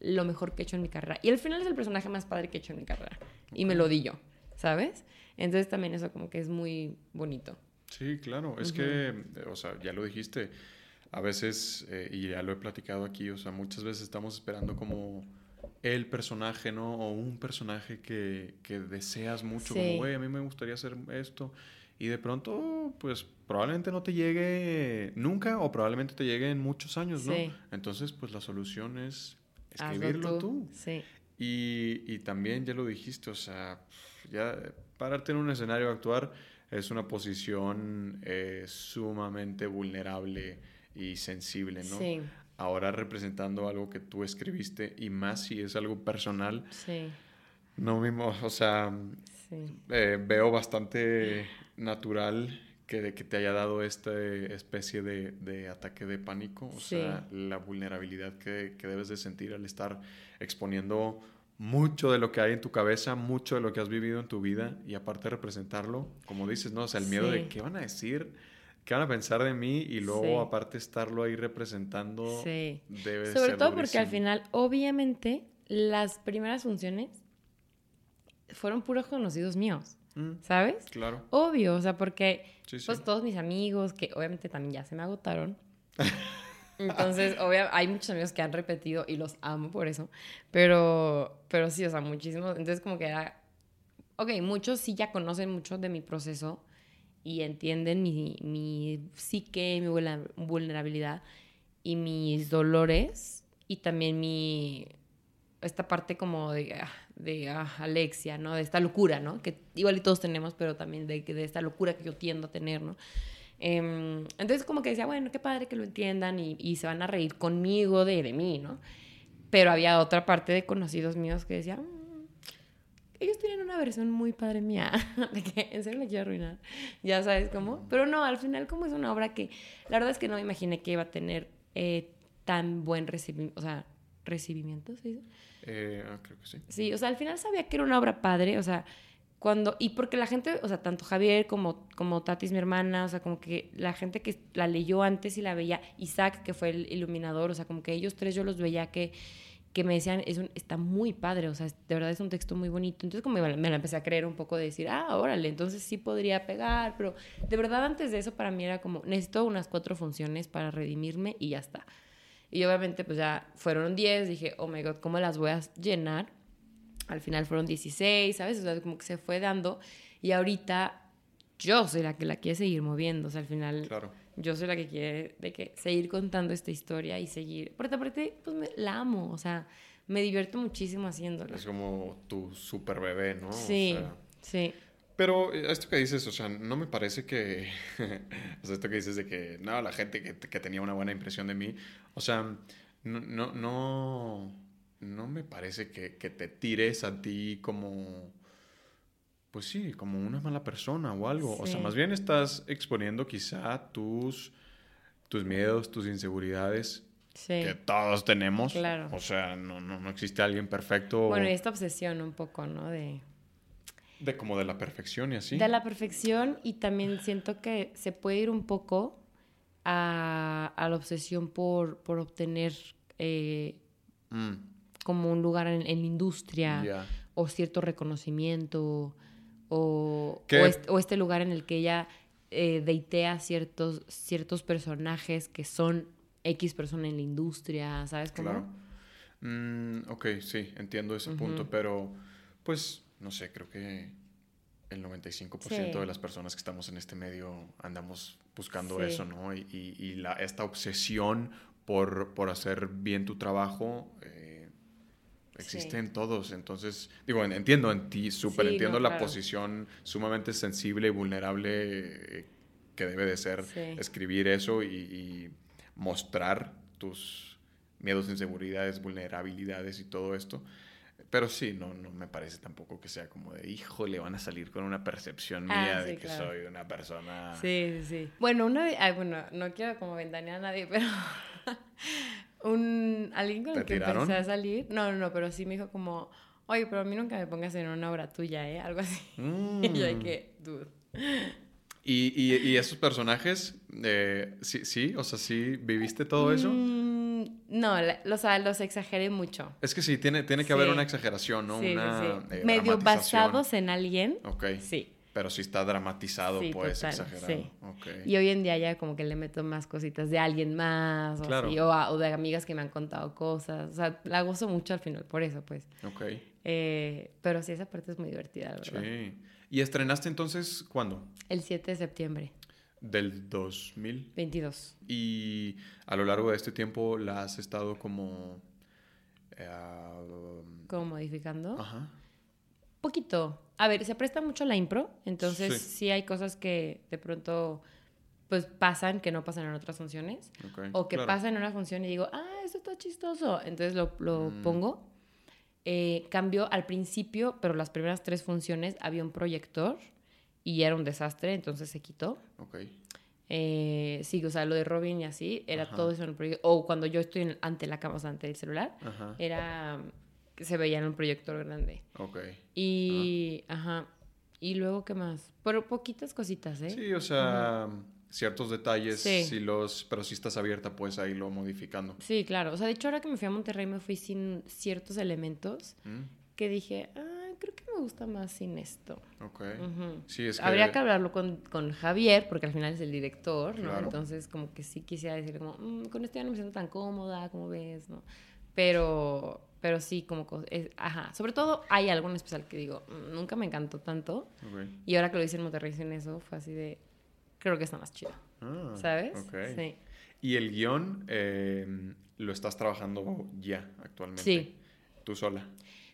lo mejor que he hecho en mi carrera. Y al final es el personaje más padre que he hecho en mi carrera. Y me lo di yo, ¿sabes? Entonces también eso como que es muy bonito. Sí, claro. Es que, o sea, ya lo dijiste, a veces, eh, y ya lo he platicado aquí, o sea, muchas veces estamos esperando como el personaje, ¿no? O un personaje que, que deseas mucho, como, güey, a mí me gustaría hacer esto. Y de pronto, pues probablemente no te llegue nunca o probablemente te llegue en muchos años, ¿no? Entonces, pues la solución es escribirlo tú. Sí. Y, y también ya lo dijiste, o sea, ya pararte en un escenario a actuar es una posición eh, sumamente vulnerable y sensible, ¿no? Sí. Ahora representando algo que tú escribiste y más si es algo personal, Sí, no mismo, o sea, sí. eh, veo bastante natural que, que te haya dado esta especie de, de ataque de pánico, o Sí. sea, la vulnerabilidad que, que debes de sentir al estar exponiendo mucho de lo que hay en tu cabeza, mucho de lo que has vivido en tu vida y aparte representarlo, como dices, ¿no? O sea, el miedo de qué van a decir, qué van a pensar de mí y luego Sí. aparte estarlo ahí representando Sí. debe de Sobre ser todo porque al final, obviamente, las primeras funciones fueron puros conocidos míos, Mm, ¿sabes? claro, Obvio, o sea, porque sí, sí. pues todos mis amigos, que obviamente también ya se me agotaron. Entonces, obvio, hay muchos amigos que han repetido y los amo por eso. Pero, pero sí, o sea, muchísimos. Entonces, como que era. Ok, muchos sí ya conocen mucho de mi proceso y entienden mi, mi psique, mi vulnerabilidad y mis dolores y también mi. Esta parte como de, ah, de ah, Alexia, ¿no? De esta locura, ¿no? Que igual y todos tenemos, pero también de, de esta locura que yo tiendo a tener, ¿no? Em, entonces como que decía, bueno, qué padre que lo entiendan y, y se van a reír conmigo de, de mí, ¿no? Pero había otra parte de conocidos míos que decían, "Mm, ellos tienen una versión muy padre mía, de que en serio la quiero arruinar, ya sabes cómo. Pero no, al final como es una obra que la verdad es que no me imaginé que iba a tener eh, tan buen recibimiento, o sea, recibimiento. Eh, ah, creo que sí. Sí, o sea, al final sabía que era una obra padre, o sea, cuando, y porque la gente, o sea, tanto Javier como, como Tatis, mi hermana, o sea, como que la gente que la leyó antes y la veía, Isaac, que fue el iluminador, o sea, como que ellos tres yo los veía que, que me decían, es un- está muy padre, o sea, de verdad es un texto muy bonito. Entonces como me, me la empecé a creer un poco de decir, ah, órale, entonces sí podría pegar, pero de verdad antes de eso para mí era como, necesito unas cuatro funciones para redimirme y ya está. Y obviamente pues ya fueron 10, dije, oh my god, ¿cómo las voy a llenar? Al final fueron 16, ¿sabes? O sea, como que se fue dando y ahorita yo soy la que la quiere seguir moviendo, o sea, al final Claro. yo soy la que quiere de que seguir contando esta historia y seguir, porque aparte pues me, la amo, o sea, me divierto muchísimo haciéndola. Es como tu super bebé, ¿no? O Sí, sea, sí, Pero eh, esto que dices, o sea, no me parece que. o sea, esto que dices de que, no, la gente que, que tenía una buena impresión de mí, o sea, no, no, no, no me parece que, que te tires a ti como. Pues sí, como una mala persona o algo. O sea, más bien estás exponiendo quizá tus, tus miedos, tus inseguridades, sí. que todos tenemos. Claro. O sea, no, no, no existe alguien perfecto Bueno, y esta obsesión un poco, ¿no? De, de como de la perfección y así. de la perfección y también siento que se puede ir un poco a, a la obsesión por, por obtener eh, Mm, como un lugar en, en la industria o cierto reconocimiento o, este, o este lugar en el que ella eh, deitea ciertos, ciertos personajes que son X persona en la industria, ¿sabes cómo? Claro. Mm, ok, sí, entiendo ese punto, pero pues no sé, creo que el 95% Sí. de las personas que estamos en este medio andamos buscando Sí. eso, ¿no? Y, y- y la, esta obsesión por, por hacer bien tu trabajo eh, existe Sí. en todos. Entonces, digo, en- entiendo en ti, súper entiendo no, la claro. posición sumamente sensible y vulnerable eh, que debe de ser escribir eso y, y mostrar tus miedos, inseguridades, vulnerabilidades y todo esto. Pero sí, no, no me parece tampoco que sea como de, híjole, van a salir con una percepción Ah, mía sí, de que claro. soy una persona... Sí, sí, sí. Bueno, una vez, ay, bueno, no quiero como ventanear a nadie, pero un alguien con ¿Te el que tiraron? empecé a salir, no, no, no, pero sí me dijo como, oye, pero a mí nunca me pongas en una obra tuya, ¿eh? Algo así. Y yo de Mm. que, dude. ¿Y, y, y esos personajes, eh, sí, sí, o sea, sí, viviste todo eso? Mm, no, la- o sea, los exageré mucho. Es que sí, tiene, tiene que haber una exageración, ¿no? Sí, una sí. eh, Medio basados en alguien. Ok. Sí. Pero sí está dramatizado, pues, total, exagerado. sí. Ok. Y hoy en día ya como que le meto más cositas de alguien más o, Claro. así, o, a- o de amigas que me han contado cosas. O sea, la gozo mucho al final por eso, pues. Ok. Eh, pero sí, esa parte es muy divertida, la ¿verdad? Sí. ¿Y estrenaste entonces cuándo? El 7 de septiembre, Del 2000. 22. Y a lo largo de este tiempo la has estado como Eh, ¿Cómo modificando? ajá. Poquito. A ver, se presta mucho la impro, entonces Sí. sí. hay cosas que de pronto pues pasan que no pasan en otras funciones. ok, O que claro. pasa en una función y digo, ah, esto está chistoso. Entonces lo, lo Mm. pongo. Eh, cambió al principio, pero las primeras tres funciones había un proyector y era un desastre, entonces se quitó. Ok. Eh, sí, o sea, lo de Robin y así, era Ajá. todo eso en el proyector. O cuando yo estoy en- ante la cámara, o sea, ante el celular, Ajá. era se veía en un proyector grande. Ok. Y, ajá. Y luego, ¿qué más? Pero poquitas cositas, ¿eh? Sí, o sea, ciertos detalles, Sí. si los, pero si estás abierta, pues ahí lo modificando. Sí, claro. O sea, de hecho, ahora que me fui a Monterrey, me fui sin ciertos elementos ¿Mm? Que dije, ah, creo que me gusta más sin esto. Ok. Ujú. Sí, es que... Habría que hablarlo con, con Javier, porque al final es el director, ¿no? Claro. Entonces, como que sí quisiera decir, como, "Mm, con esto ya no me siento tan cómoda, como ves, ¿no? Pero, pero sí, como, es- ajá. Sobre todo, hay algo en especial que digo, "Mm, nunca me encantó tanto. Ok. Y ahora que lo hice en Monterrey sin eso, fue así de, creo que está más chido, Ah, ¿sabes? Sí. Y el guion eh, lo estás trabajando ya actualmente. Sí. Tú sola.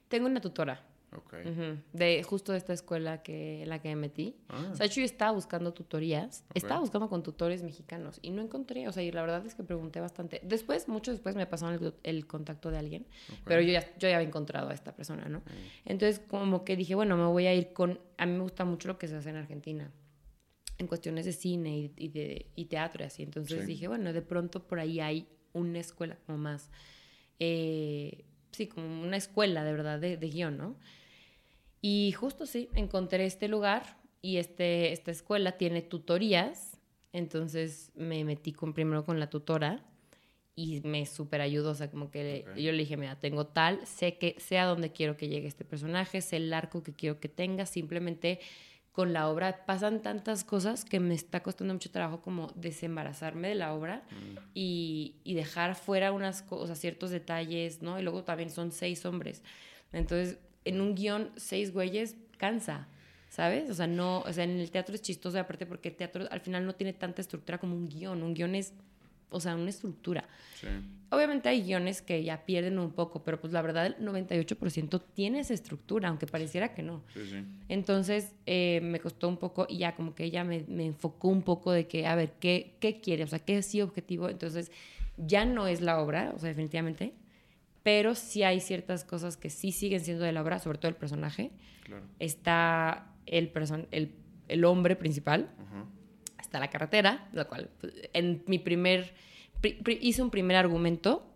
Tengo una tutora. Ok. ujú, de justo de esta escuela que la que me metí. Ah, O sea, yo estaba buscando tutorías, Ok. estaba buscando con tutores mexicanos y no encontré, o sea, y la verdad es que pregunté bastante. Después, mucho después me pasaron el, el contacto de alguien, ok. pero yo ya, yo ya había encontrado a esta persona, ¿no? Entonces, como que dije, bueno, me voy a ir con, a mí me gusta mucho lo que se hace en Argentina, en cuestiones de cine y, y de, y teatro y así. Entonces Sí. dije, bueno, de pronto por ahí hay una escuela como más, eh, sí, como una escuela de verdad de, de guion, ¿no? Y justo sí, encontré este lugar y este, esta escuela tiene tutorías, entonces me metí con, primero con la tutora y me súper ayudó, o sea, como que yo le dije, mira, tengo tal, sé que sé a dónde quiero que llegue este personaje, sé el arco que quiero que tenga, simplemente con la obra pasan tantas cosas que me está costando mucho trabajo como desembarazarme de la obra Mm, y, y dejar fuera unas cosas, ciertos detalles, ¿no? Y luego también son seis hombres. Entonces, en un guion, seis güeyes cansa, ¿sabes? O sea, no, o sea, en el teatro es chistoso, aparte porque el teatro al final no tiene tanta estructura como un guion. Un guion es, o sea, una estructura. sí. Obviamente hay guiones que ya pierden un poco, pero pues la verdad el 98% tiene esa estructura, aunque pareciera que no. Sí, sí. Entonces eh, me costó un poco y ya como que ella me, me enfocó un poco de que, a ver, ¿qué, qué quiere? O sea, ¿qué es sí objetivo? Entonces ya no es la obra, o sea, definitivamente, pero sí hay ciertas cosas que sí siguen siendo de la obra, sobre todo el personaje. Claro. Está el, person el, el hombre principal, Ajá. Está la carretera, lo cual en mi primer, pri- pri- hice un primer argumento,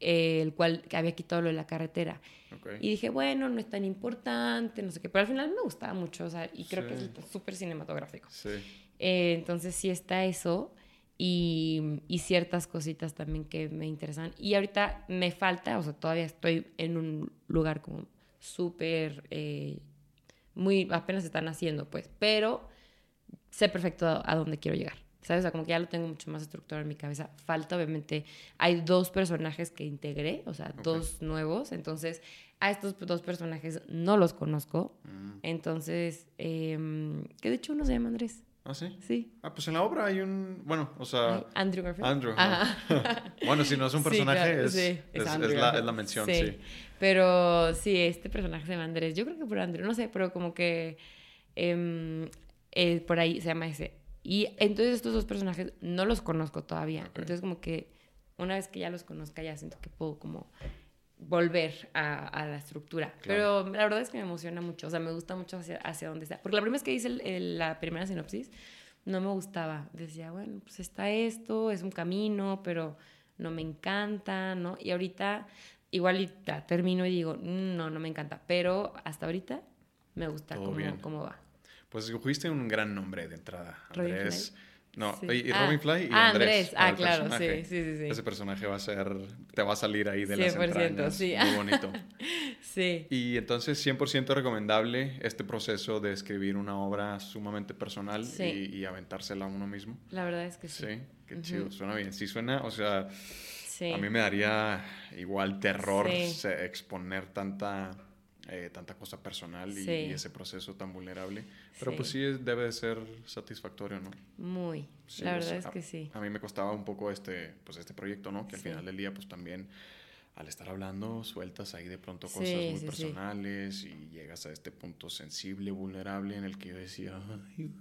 eh, el cual que había quitado lo de la carretera. Ok. Y dije, bueno, no es tan importante, no sé qué, pero al final me gustaba mucho, o sea, y creo que Sí. es súper cinematográfico. Sí. Eh, entonces sí está eso y, y ciertas cositas también que me interesan. Y ahorita me falta, o sea, todavía estoy en un lugar como súper, eh, muy, apenas se están haciendo, pues, pero sé perfecto a, dónde quiero llegar. ¿Sabes? O sea, como que ya lo tengo mucho más estructurado en mi cabeza. Falta, obviamente, hay dos personajes que integré, o sea, dos nuevos. Entonces, a estos dos personajes no los conozco. Mm. Entonces, em, que de hecho uno se llama Andrés. Ah, sí. Sí. Ah, pues en la obra hay un. Bueno, o sea. Andrew Garfield. Andrew. Bueno, si no es un Sí, personaje, claro, es, sí, es, es es Andrew la, Garfield. es la mención, Sí. sí. Pero sí, este personaje se llama Andrés. Yo creo que por Andrew, no sé, pero como que em, eh, por ahí se llama ese. Y entonces estos dos personajes no los conozco todavía. Entonces como que una vez que ya los conozca ya siento que puedo como volver a, a la estructura. Claro. Pero la verdad es que me emociona mucho. O sea, me gusta mucho hacia, hacia dónde está. Porque la primera vez que hice el- el- la primera sinopsis no me gustaba. Decía, bueno, pues está esto, es un camino, pero no me encanta, ¿no? Y ahorita igual y termino y digo, "Mm, no, no me encanta. Pero hasta ahorita me gusta cómo, cómo va. Pues escogiste un gran nombre de entrada. Andrés. No, Sí. y, Ah, Robin Fly y ah, Andrés. Ah, claro, personaje. sí, sí, sí, sí. Ese personaje va a ser. Te va a salir ahí de 100%, las entrañas. sí. Muy bonito. Sí. Y entonces 100% recomendable este proceso de escribir una obra sumamente personal Sí. y, y aventársela a uno mismo. La verdad es que sí. Sí, qué chido, suena bien. Sí suena, o sea, a mí me daría igual terror exponer tanta, eh, tanta cosa personal y, Sí. y ese proceso tan vulnerable. Pero Sí. pues sí debe de ser satisfactorio, ¿no? Muy. Sí, la verdad es que sí. A mí me costaba un poco este, pues este proyecto, ¿no? Que al final del día pues también al estar hablando, sueltas ahí de pronto cosas muy personales y llegas a este punto sensible, vulnerable en el que yo decía, "Ay,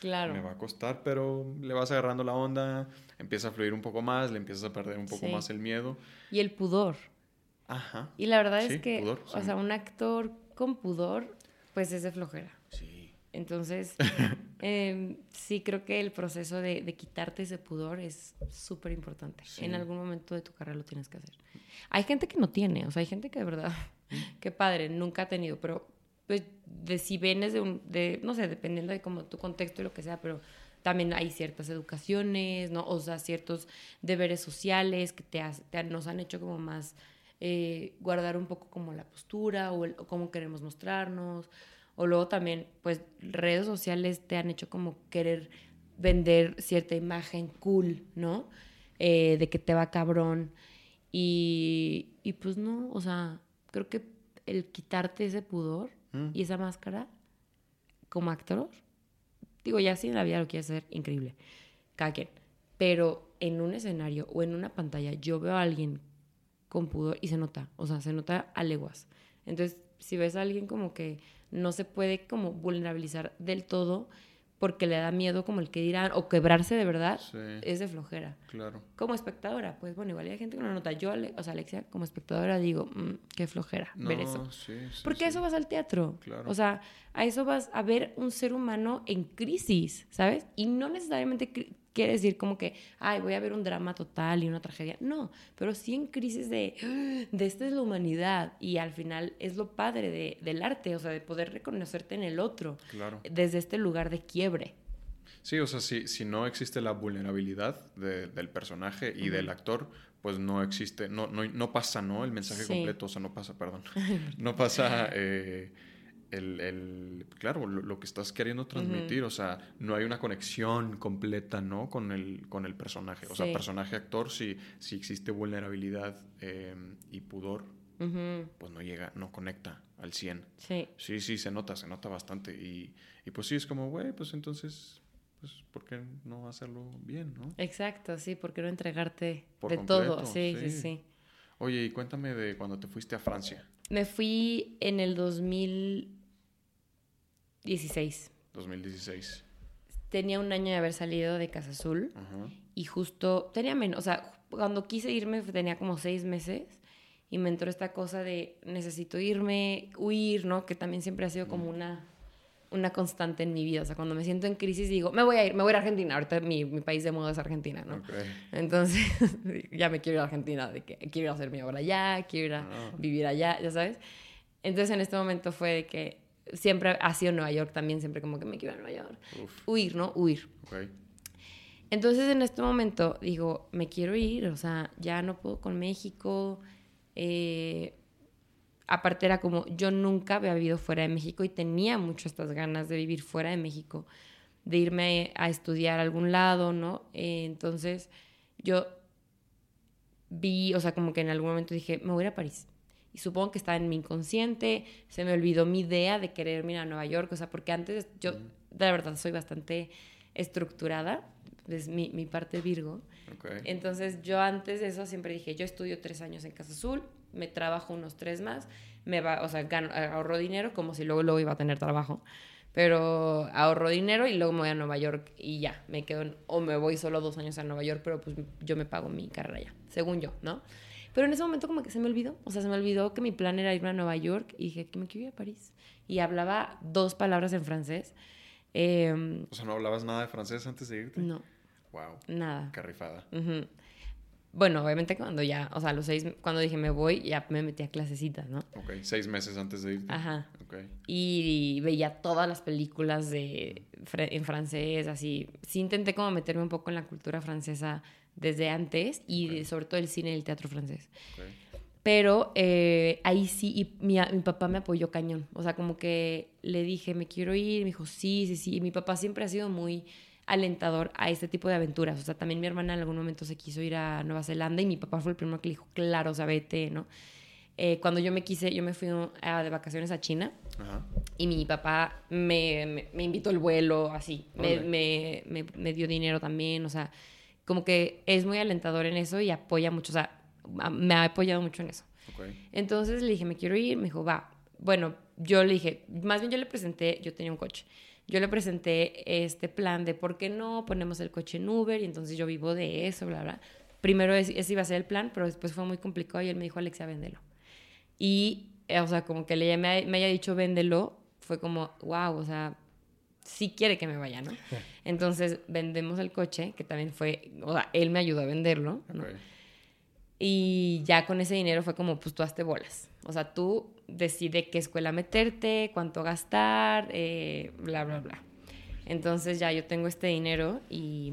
Claro. me va a costar, pero le vas agarrando la onda, empieza a fluir un poco más, le empiezas a perder un poco más el miedo. Y el pudor. Ajá. Y la verdad Sí, es que, pudor, o sí. sea, un actor con pudor, pues es de flojera. Sí. Entonces, em, sí creo que el proceso de, de quitarte ese pudor es súper importante. Sí. En algún momento de tu carrera lo tienes que hacer. Hay gente que no tiene, o sea, hay gente que de verdad, qué padre, nunca ha tenido, pero pues de si vienes de un, de, no sé, dependiendo de como tu contexto y lo que sea, pero también hay ciertas educaciones, ¿no? O sea, ciertos deberes sociales que te, has- te nos han hecho como más eh, guardar un poco como la postura o, el- o cómo queremos mostrarnos. O luego también, pues, redes sociales te han hecho como querer vender cierta imagen cool, ¿no? Eh, de que te va cabrón. Y, y pues no, o sea, creo que el quitarte ese pudor Mm. y esa máscara como actor, digo, ya si en la vida lo quieres hacer, increíble, cada quien. Pero en un escenario o en una pantalla yo veo a alguien con pudor y se nota, o sea, se nota a leguas. Entonces, si ves a alguien como que no se puede como vulnerabilizar del todo porque le da miedo como el que dirán o quebrarse de verdad, Sí. es de flojera. Claro. Como espectadora, pues bueno, igual hay gente que no lo nota. Yo, o sea, Alexia, como espectadora digo, "Mm, qué flojera ver eso. No, sí, sí, Porque a eso vas al teatro. Claro. O sea, a eso vas a ver un ser humano en crisis, ¿sabes? Y no necesariamente quiere decir como que, ay, voy a ver un drama total y una tragedia. No, pero sí en crisis de, de esta es la humanidad. Y al final es lo padre de- del arte, o sea, de poder reconocerte en el otro Claro. desde este lugar de quiebre. Sí, o sea, si, si no existe la vulnerabilidad de- del personaje y del actor, pues no existe, no, no, no pasa, ¿no? El mensaje Sí. completo, o sea, no pasa, perdón. No pasa eh, el, el- claro, lo, lo que estás queriendo transmitir, o sea, no hay una conexión completa, ¿no? Con el, con el personaje. O sea, personaje-actor, si, si existe vulnerabilidad eh, y pudor, pues no llega, no conecta al 100. Sí. Sí, sí, se nota, se nota bastante. Y, y pues sí, es como, güey, pues entonces, pues, ¿por qué no hacerlo bien, no? Exacto, sí, porque no entregarte Por de completo, todo. Sí, sí, sí. sí. Oye, y cuéntame de cuando te fuiste a Francia, Me fui en el 2016. 2016. Tenía un año de haber salido de Casa Azul Ajá. y justo tenía menos, o sea, cuando quise irme tenía como seis meses y me entró esta cosa de necesito irme, huir, ¿no? Que también siempre ha sido como una, una constante en mi vida. O sea, cuando me siento en crisis digo, me voy a ir, me voy a ir a Argentina. Ahorita mi, mi país de moda es Argentina, ¿no? Ok. Entonces, ya me quiero ir a Argentina, de que quiero ir a hacer mi obra allá, quiero ir a Ah. vivir allá, ya sabes. Entonces, en este momento fue de que siempre ha sido Nueva York también, siempre como que me quiero a Nueva York. Uf, Huir, ¿no? Huir. Entonces, en este momento digo, me quiero ir, o sea, ya no puedo con México. Eh, aparte era como, yo nunca había vivido fuera de México y tenía mucho estas ganas de vivir fuera de México, de irme a estudiar a algún lado, ¿no? Eh, entonces, yo vi, o sea, como que en algún momento dije, me voy a ir a París. Y supongo que estaba en mi inconsciente, se me olvidó mi idea de querer ir a Nueva York, o sea, porque antes yo, de verdad, soy bastante estructurada, es mi, mi parte Virgo. Ok. Entonces yo antes de eso siempre dije, yo estudio tres años en Casa Azul, me trabajo unos tres más, me va, o sea, gano, ahorro dinero como si luego, luego iba a tener trabajo. Pero ahorro dinero y luego me voy a Nueva York y ya, me quedo, en- o me voy solo dos años a Nueva York, pero pues yo me pago mi carrera ya, según yo, ¿no? Pero en ese momento como que se me olvidó, o sea, se me olvidó que mi plan era irme a Nueva York y dije que me quiero ir a París. Y hablaba dos palabras en francés. Em, O sea, ¿no hablabas nada de francés antes de irte? no, Wow, nada. qué rifada. Ujú. Bueno, obviamente cuando ya, o sea, los seis, cuando dije me voy, ya me metí a clasecitas, ¿no? Ok, seis meses antes de irte. Ajá. Ok. Y veía todas las películas de, en francés, así. Sí intenté como meterme un poco en la cultura francesa desde antes y de- Ok. sobre todo el cine y el teatro francés. ok. Pero eh, ahí sí, y mi, mi papá me apoyó cañón. O sea, como que le dije, me quiero ir. Me dijo, sí, sí, sí. Y mi papá siempre ha sido muy alentador a este tipo de aventuras. O sea, también mi hermana en algún momento se quiso ir a Nueva Zelanda y mi papá fue el primero que le dijo, claro, o sea, vete, ¿no? Eh, cuando yo me quise, yo me fui a- de vacaciones a China Ajá. y mi papá me, me, me invitó el vuelo, así. Me, me dio dinero también, o sea, como que es muy alentador en eso y apoya mucho. O sea, me ha apoyado mucho en eso. Entonces le dije, me quiero ir, me dijo, va. Bueno, yo le dije, más bien yo le presenté, yo tenía un coche. Yo le presenté este plan de por qué no ponemos el coche en Uber y entonces yo vivo de eso, bla, bla. Primero ese iba a ser el plan, pero después fue muy complicado y él me dijo, Alexia, véndelo. Y, eh, o sea, como que le, me, me haya dicho, véndelo, fue como, wow, o sea, sí quiere que me vaya, ¿no? Entonces vendemos el coche, que también fue, o sea, él me ayudó a venderlo, ¿no? Y ya con ese dinero fue como, pues tú hazte bolas. O sea, tú decide qué escuela meterte, cuánto gastar, eh, bla, bla, bla. Entonces ya yo tengo este dinero y,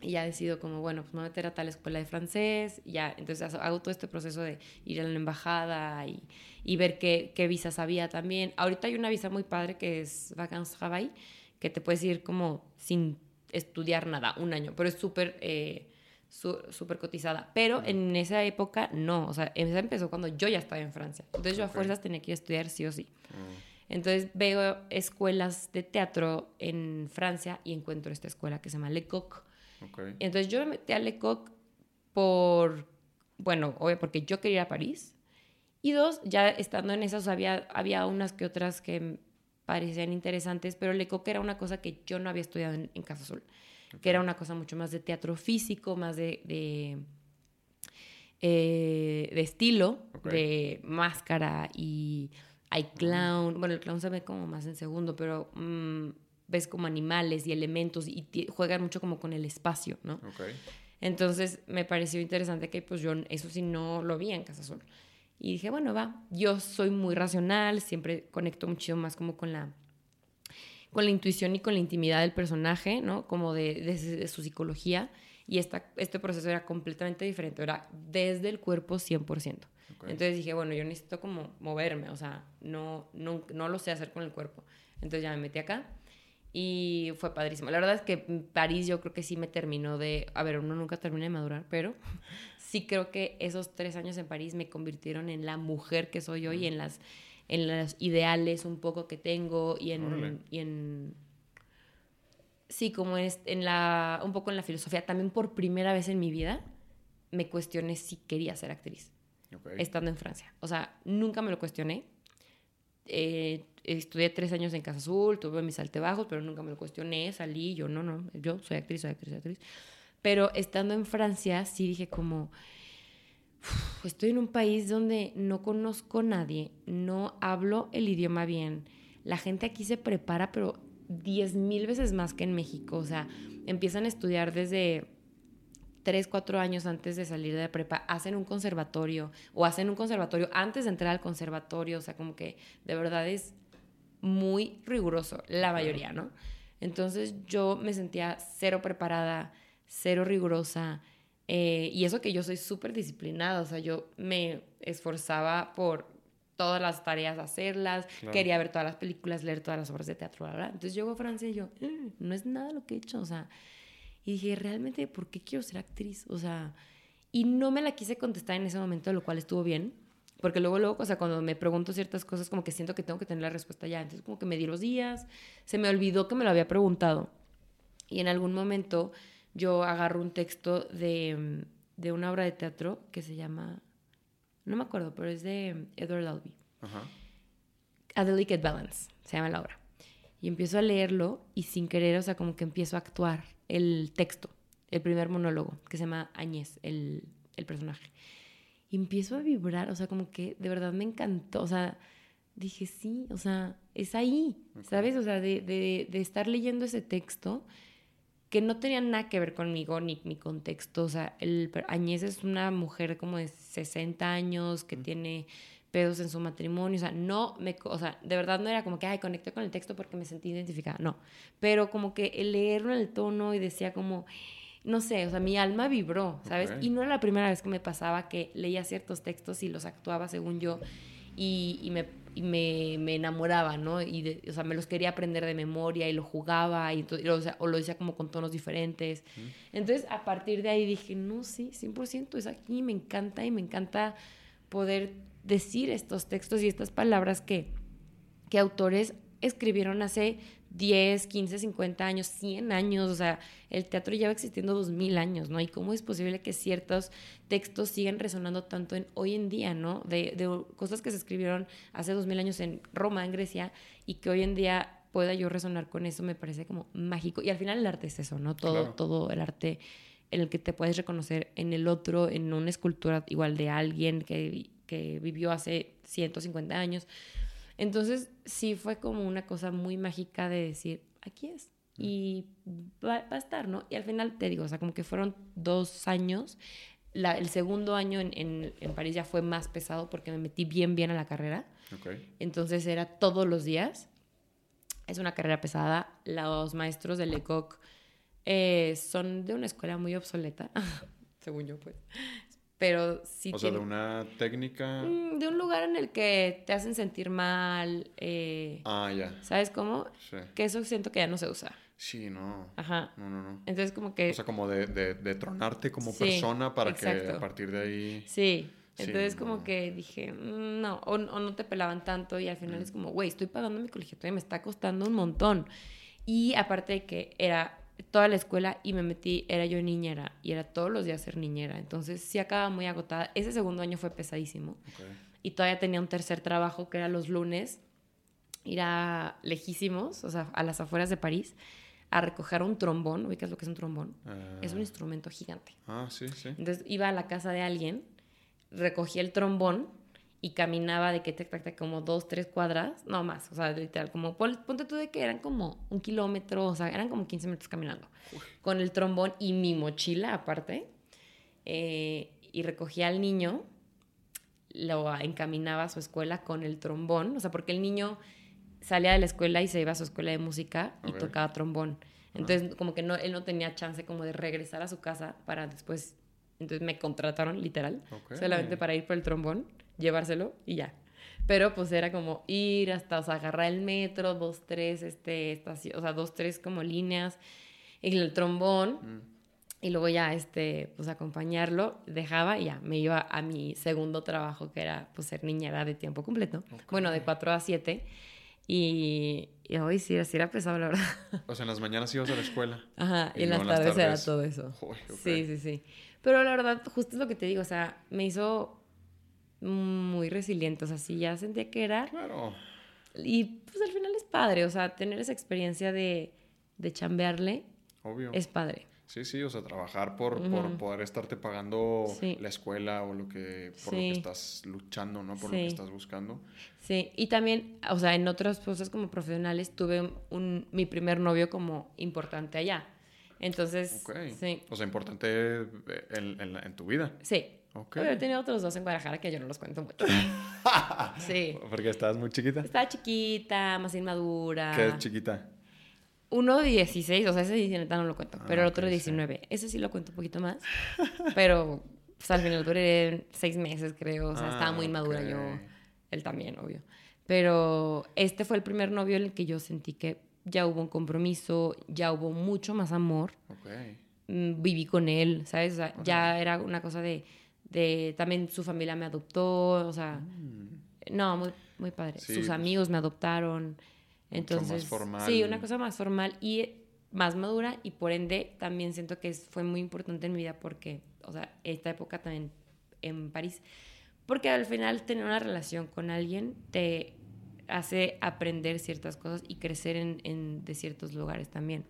ya decido como, bueno, pues me voy a meter a tal escuela de francés. ya, entonces hago todo este proceso de ir a la embajada y, y ver qué, qué, visas había también. Ahorita hay una visa muy padre que es Vacances Travail, que te puedes ir como sin estudiar nada, un año, pero es súper... Eh, súper cotizada. Pero en esa época no, o sea, esa empezó cuando yo ya estaba en Francia. Entonces yo a fuerzas tenía que ir a estudiar sí o sí. Mm. Entonces veo escuelas de teatro en Francia y encuentro esta escuela que se llama Le Entonces yo me metí a Le Coq por, bueno, obvio, porque yo quería ir a París. Y dos, ya estando en esas, había, había unas que otras que parecían interesantes, pero Le Coq era una cosa que yo no había estudiado en, en Casa Azul que era una cosa mucho más de teatro físico, más de, de, eh, estilo, de máscara y hay clown. Bueno, el clown se ve como más en segundo, pero mm, ves como animales y elementos y juegan mucho como con el espacio, ¿no? Entonces me pareció interesante que pues yo eso sí no lo vi en Casa Azul. Y dije, bueno, va, yo soy muy racional, siempre conecto mucho más como con la con la intuición y con la intimidad del personaje, ¿no? Como de, su psicología. Y esta, este proceso era completamente diferente, era desde el cuerpo 100%. Entonces dije, bueno, yo necesito como moverme, o sea, no, no, no lo sé hacer con el cuerpo. Entonces ya me metí acá y fue padrísimo. La verdad es que París yo creo que sí me terminó de, a ver, uno nunca termina de madurar, pero sí creo que esos tres años en París me convirtieron en la mujer que soy hoy, en las en los ideales un poco que tengo y en, y en sí, como es en la, un poco en la filosofía. También por primera vez en mi vida me cuestioné si quería ser actriz, estando en Francia. O sea, nunca me lo cuestioné. Eh, estudié tres años en Casa Azul, tuve mis altibajos, pero nunca me lo cuestioné, salí, yo no, no, yo soy actriz, soy actriz, soy actriz. Pero estando en Francia, sí dije como, estoy en un país donde no conozco a nadie, no hablo el idioma bien. La gente aquí se prepara, pero diez mil veces más que en México. O sea, empiezan a estudiar desde tres, cuatro años antes de salir de prepa, hacen un conservatorio o hacen un conservatorio antes de entrar al conservatorio. O sea, como que de verdad es muy riguroso, la mayoría, ¿no? Entonces yo me sentía cero preparada, cero rigurosa. Eh, y eso que yo soy súper disciplinada, o sea, yo me esforzaba por todas las tareas hacerlas, quería ver todas las películas, leer todas las obras de teatro, ¿verdad? Entonces llego a Francia y yo, mm, no es nada lo que he hecho, o sea, y dije, realmente, ¿por qué quiero ser actriz? O sea, y no me la quise contestar en ese momento, lo cual estuvo bien, porque luego, luego, o sea, cuando me pregunto ciertas cosas, como que siento que tengo que tener la respuesta ya, entonces como que me di los días, se me olvidó que me lo había preguntado, y en algún momento yo agarro un texto de, de, una obra de teatro que se llama, no me acuerdo, pero es de Edward Albee. A Delicate Balance, se llama la obra. Y empiezo a leerlo y sin querer, o sea, como que empiezo a actuar el texto, el primer monólogo, que se llama Añez, el, el personaje. Y empiezo a vibrar, o sea, como que de verdad me encantó, o sea, dije, sí, o sea, es ahí, ¿sabes? O sea, de, de, de estar leyendo ese texto que no tenían nada que ver conmigo ni mi contexto. O sea, el, Añez es una mujer como de 60 años que tiene pedos en su matrimonio. O sea, no me, o sea, de verdad no era como que, ay, conecté con el texto porque me sentí identificada. No. Pero como que el leerlo en el tono y decía como, no sé, o sea, mi alma vibró, ¿sabes? Y no era la primera vez que me pasaba que leía ciertos textos y los actuaba según yo y, y me y me, me, enamoraba, ¿no? Y, o sea, me los quería aprender de memoria y lo jugaba, y, o, sea, o, lo decía como con tonos diferentes. Entonces, a partir de ahí dije, no, sí, 100% es aquí, me encanta y me encanta poder decir estos textos y estas palabras que, que autores escribieron hace 10, 15, 50 años, 100 años, o sea, el teatro lleva existiendo 2000 años, ¿no? Y cómo es posible que ciertos textos sigan resonando tanto en hoy en día, ¿no? De, de cosas que se escribieron hace 2000 años en Roma, en Grecia, y que hoy en día pueda yo resonar con eso, me parece como mágico. Y al final el arte es eso, ¿no? Todo, Claro. todo el arte en el que te puedes reconocer en el otro, en una escultura igual de alguien que, que vivió hace 150 años. Entonces sí fue como una cosa muy mágica de decir, aquí es. Y va, va a estar, ¿no? Y al final te digo, o sea, como que fueron dos años. La- el segundo año en, en- en París ya fue más pesado porque me metí bien, bien a la carrera. Ok. Entonces era todos los días. Es una carrera pesada. Los maestros de Lecoq eh, son de una escuela muy obsoleta, según yo, pues. Pero sí O sea, de una técnica. Mm, de un lugar en el que te hacen sentir mal. eh, Ah, ya. ¿Sabes cómo? Sí. Que eso siento que ya no se usa. Sí, no. Ajá. No, no, no. Entonces como que... O sea, como de, de, de tronarte como Sí, persona para que a partir de ahí. Sí. Sí, Entonces no. como que dije, mm, no, o, o no te pelaban tanto y al final Mm. es como, güey, estoy pagando mi colegiaturía y me está costando un montón. Y aparte de que era toda la escuela y me metí, era yo niñera y era todos los días ser niñera. Entonces sí acababa muy agotada. Ese segundo año fue pesadísimo. Y todavía tenía un tercer trabajo que era los lunes, ir a lejísimos, o sea, a las afueras de París, a recoger un trombón. ¿Ubicas lo que es un trombón? Ah, Es un instrumento gigante. Ah, sí, sí. Entonces iba a la casa de alguien, recogía el trombón y caminaba de que tac, tac, tac, como dos, tres cuadras, no más, o sea, literal, como pon- ponte tú de que eran como un kilómetro, o sea, eran como 15 minutos caminando, con el trombón y mi mochila aparte, eh, y recogía al niño, lo encaminaba a su escuela con el trombón, o sea, porque el niño salía de la escuela y se iba a su escuela de música y tocaba trombón. Entonces, como que no, él no tenía chance como de regresar a su casa para después, entonces me contrataron literal, Ok. solamente para ir por el trombón, llevárselo y ya. Pero pues era como ir hasta, o sea, agarrar el metro, dos, tres, este, estación, o sea, dos, tres como líneas, y el trombón, Mm. y luego ya, este, pues acompañarlo, dejaba y ya, me iba a mi segundo trabajo, que era, pues, ser niñera de tiempo completo. Bueno, de 4 a 7. Y, y hoy sí, así era pesado, la verdad. O sea, en las mañanas ibas a la escuela. Ajá, y, Y en las luego en las tardes era tardes. todo eso. Sí, sí, sí. Pero la verdad, justo es lo que te digo, o sea, me hizo muy resiliente, o sea, sí, ya sentía que era. Claro. Y pues al final es padre, o sea, tener esa experiencia de, de chambearle Obvio. es padre. Sí, sí, o sea, trabajar por, por poder estarte pagando Sí. la escuela o lo que, por lo que estás luchando, ¿no? Por lo que estás buscando. Sí, y también, o sea, en otras cosas como profesionales tuve un, un- mi primer novio como importante allá. Entonces, sí, O sea, importante en, en en tu vida. sí. Pero he tenido otros dos en Guadalajara que yo no los cuento mucho. sí. Porque estabas muy chiquita. Estaba chiquita, más inmadura. ¿Qué es chiquita? Uno de 16, o sea, ese de 19 no lo cuento, Ah, pero el ok, otro de sí. 19. Ese sí lo cuento un poquito más. pero pues, al final duré seis meses, creo. O sea, estaba Ah, muy inmadura yo. Él también, obvio. Pero este fue el primer novio en el que yo sentí que ya hubo un compromiso, ya hubo mucho más amor. Ok. Mm, Viví con él, ¿sabes? O sea, ya era una cosa de, de... También su familia me adoptó, o sea... No, muy, muy padre. Mm. Sí, Sus pues, amigos me adoptaron. más Entonces, formal. sí, una cosa más formal y más madura y por ende también siento que fue muy importante en mi vida porque, o sea, esta época también en París, porque al final tener una relación con alguien te hace aprender ciertas cosas y crecer en, en- de ciertos lugares también.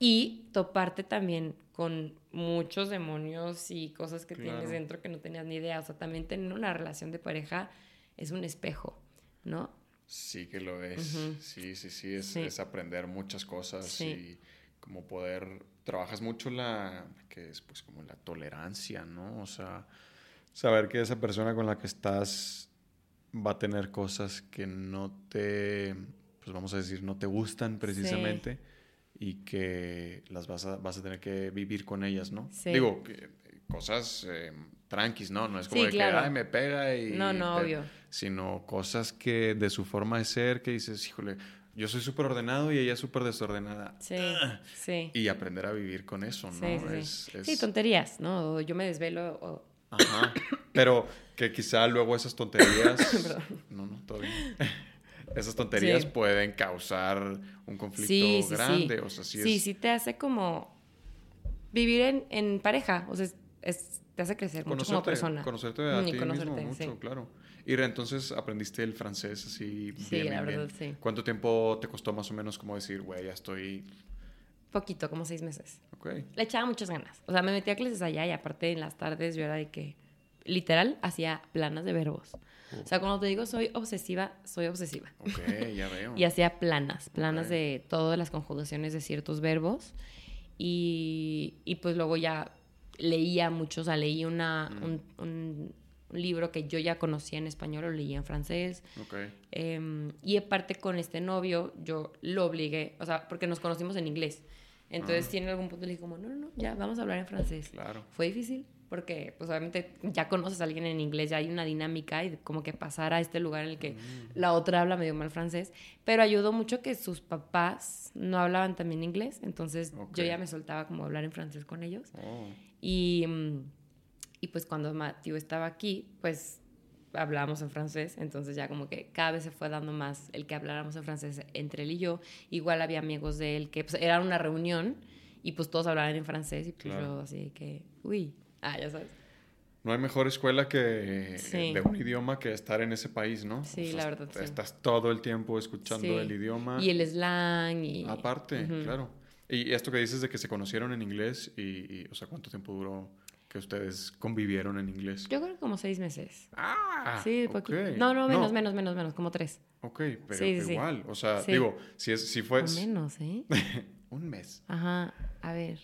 Y toparte también con muchos demonios y cosas que tienes dentro que no tenías ni idea. O sea, también tener una relación de pareja es un espejo, ¿no? Sí que lo es. Sí, sí, sí es, Sí. es aprender muchas cosas Sí. y como poder... Trabajas mucho la... que es pues como la tolerancia, ¿no? O sea, saber que esa persona con la que estás va a tener cosas que no te... pues vamos a decir, no te gustan precisamente y que las vas a, vas a tener que vivir con ellas, ¿no? Sí. Digo, que, cosas eh, tranquis, ¿no? No es como Sí, de claro. que, ay, me pega y... No, no, te- obvio. sino cosas que de su forma de ser, que dices, híjole, yo soy súper ordenado y ella es súper desordenada. Sí, sí. Y aprender a vivir con eso, ¿no? Sí. Es- es- Sí, tonterías, ¿no? O yo me desvelo o... Ajá. Pero que quizá luego esas tonterías... No, no, todo bien. Esas tonterías Sí. pueden causar un conflicto Sí, sí, grande. sí. O sea, sí, sí, es sí te hace como vivir en, en pareja. O sea, es, es- te hace crecer mucho como conocerte, persona. conocerte a ti conocerte, mismo mucho, claro. Y entonces aprendiste el francés así Sí, bien, la bien, verdad, bien. sí. ¿Cuánto tiempo te costó más o menos como decir, güey, ya estoy... Poquito, como seis meses. Ok. Le echaba muchas ganas. O sea, me metía a clases allá y aparte en las tardes yo era de que, literal, hacía planas de verbos. O sea, cuando te digo soy obsesiva, soy obsesiva. Ok, ya veo. Y hacía planas, planas Ok. de todas las conjugaciones de ciertos verbos. Y, y pues luego ya leía mucho, o sea, leí una, Mm. un, un- libro que yo ya conocía en español, lo leía en francés. Ok. Em, y aparte con este novio, yo lo obligué, o sea, porque nos conocimos en inglés. Entonces, Ah. sí, en algún punto le dije como, no, no, no, ya, vamos a hablar en francés. Claro. Fue difícil porque, pues obviamente, ya conoces a alguien en inglés, ya hay una dinámica y como que pasar a este lugar en el que Mm. la otra habla medio mal francés, pero ayudó mucho que sus papás no hablaban también inglés, entonces Ok. yo ya me soltaba como hablar en francés con ellos. Oh, Y, mm, y pues cuando Matthew estaba aquí, pues hablábamos en francés, entonces ya como que cada vez se fue dando más el que habláramos en francés entre él y yo. Igual había amigos de él que pues, era una reunión y pues todos hablaban en francés y pues Claro. yo así que, uy, ah, ya sabes. No hay mejor escuela que Sí. de un idioma que estar en ese país, ¿no? Sí, la verdad, sí. Estás todo el tiempo escuchando Sí. el idioma. Y el slang y... Aparte, claro. Y esto que dices de que se conocieron en inglés y, y, o sea, ¿cuánto tiempo duró que ustedes convivieron en inglés? Yo creo que como seis meses. Ah, sí, ok. poquito. No, no, menos, menos, menos, menos, como tres. Ok, pero igual, o sea, digo, si, es, si fue O menos, ¿eh? un mes. Ajá, a ver.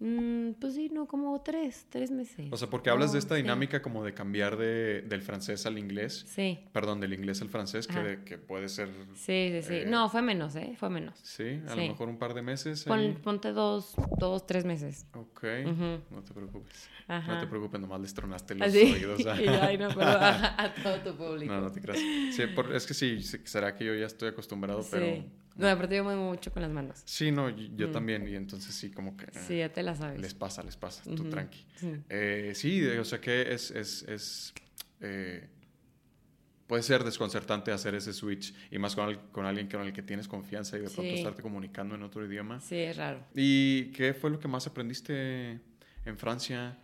Mm, pues sí, no, como tres, tres meses. O sea, porque hablas de esta sí. dinámica como de cambiar de, del francés al inglés, Sí, perdón, del inglés al francés, que, de- que puede ser, sí, sí, sí. Eh, no, fue menos, ¿eh? Fue menos. sí, a Sí. lo mejor un par de meses. Pon- ponte dos, dos, tres meses. Ok, no te preocupes. Ajá. No te preocupes, nomás les tronaste los Así. oídos. a- ay, no, pero a, a todo tu público. No, no te creas. Sí, por- es que sí, sí, será que yo ya estoy acostumbrado, pero... No, aparte yo muevo mucho con las manos. Sí, no, yo Mm. también, y entonces sí, como que... Sí, ya te la sabes. Les pasa, les pasa, tú tranqui. Sí. Eh, sí, o sea que es... es, es eh, puede ser desconcertante hacer ese switch, y más con, al- con alguien con el que tienes confianza y de pronto Sí. estarte comunicando en otro idioma. Sí, es raro. ¿Y qué fue lo que más aprendiste en Francia?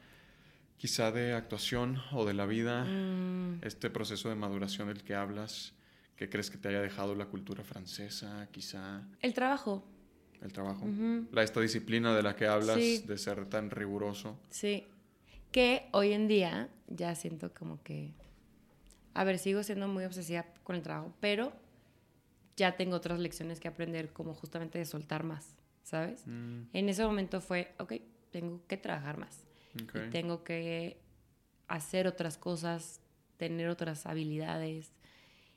Quizá de actuación o de la vida, Mm, este proceso de maduración del que hablas, ¿qué crees que te haya dejado la cultura francesa? Quizá el trabajo. el trabajo. La, esta disciplina de la que hablas, Sí. de ser tan riguroso. Sí. Que hoy en día ya siento como que. A ver, sigo siendo muy obsesiva con el trabajo, pero ya tengo otras lecciones que aprender, como justamente de soltar más, ¿sabes? Mm, En ese momento fue, ok, tengo que trabajar más. tengo que hacer otras cosas, tener otras habilidades.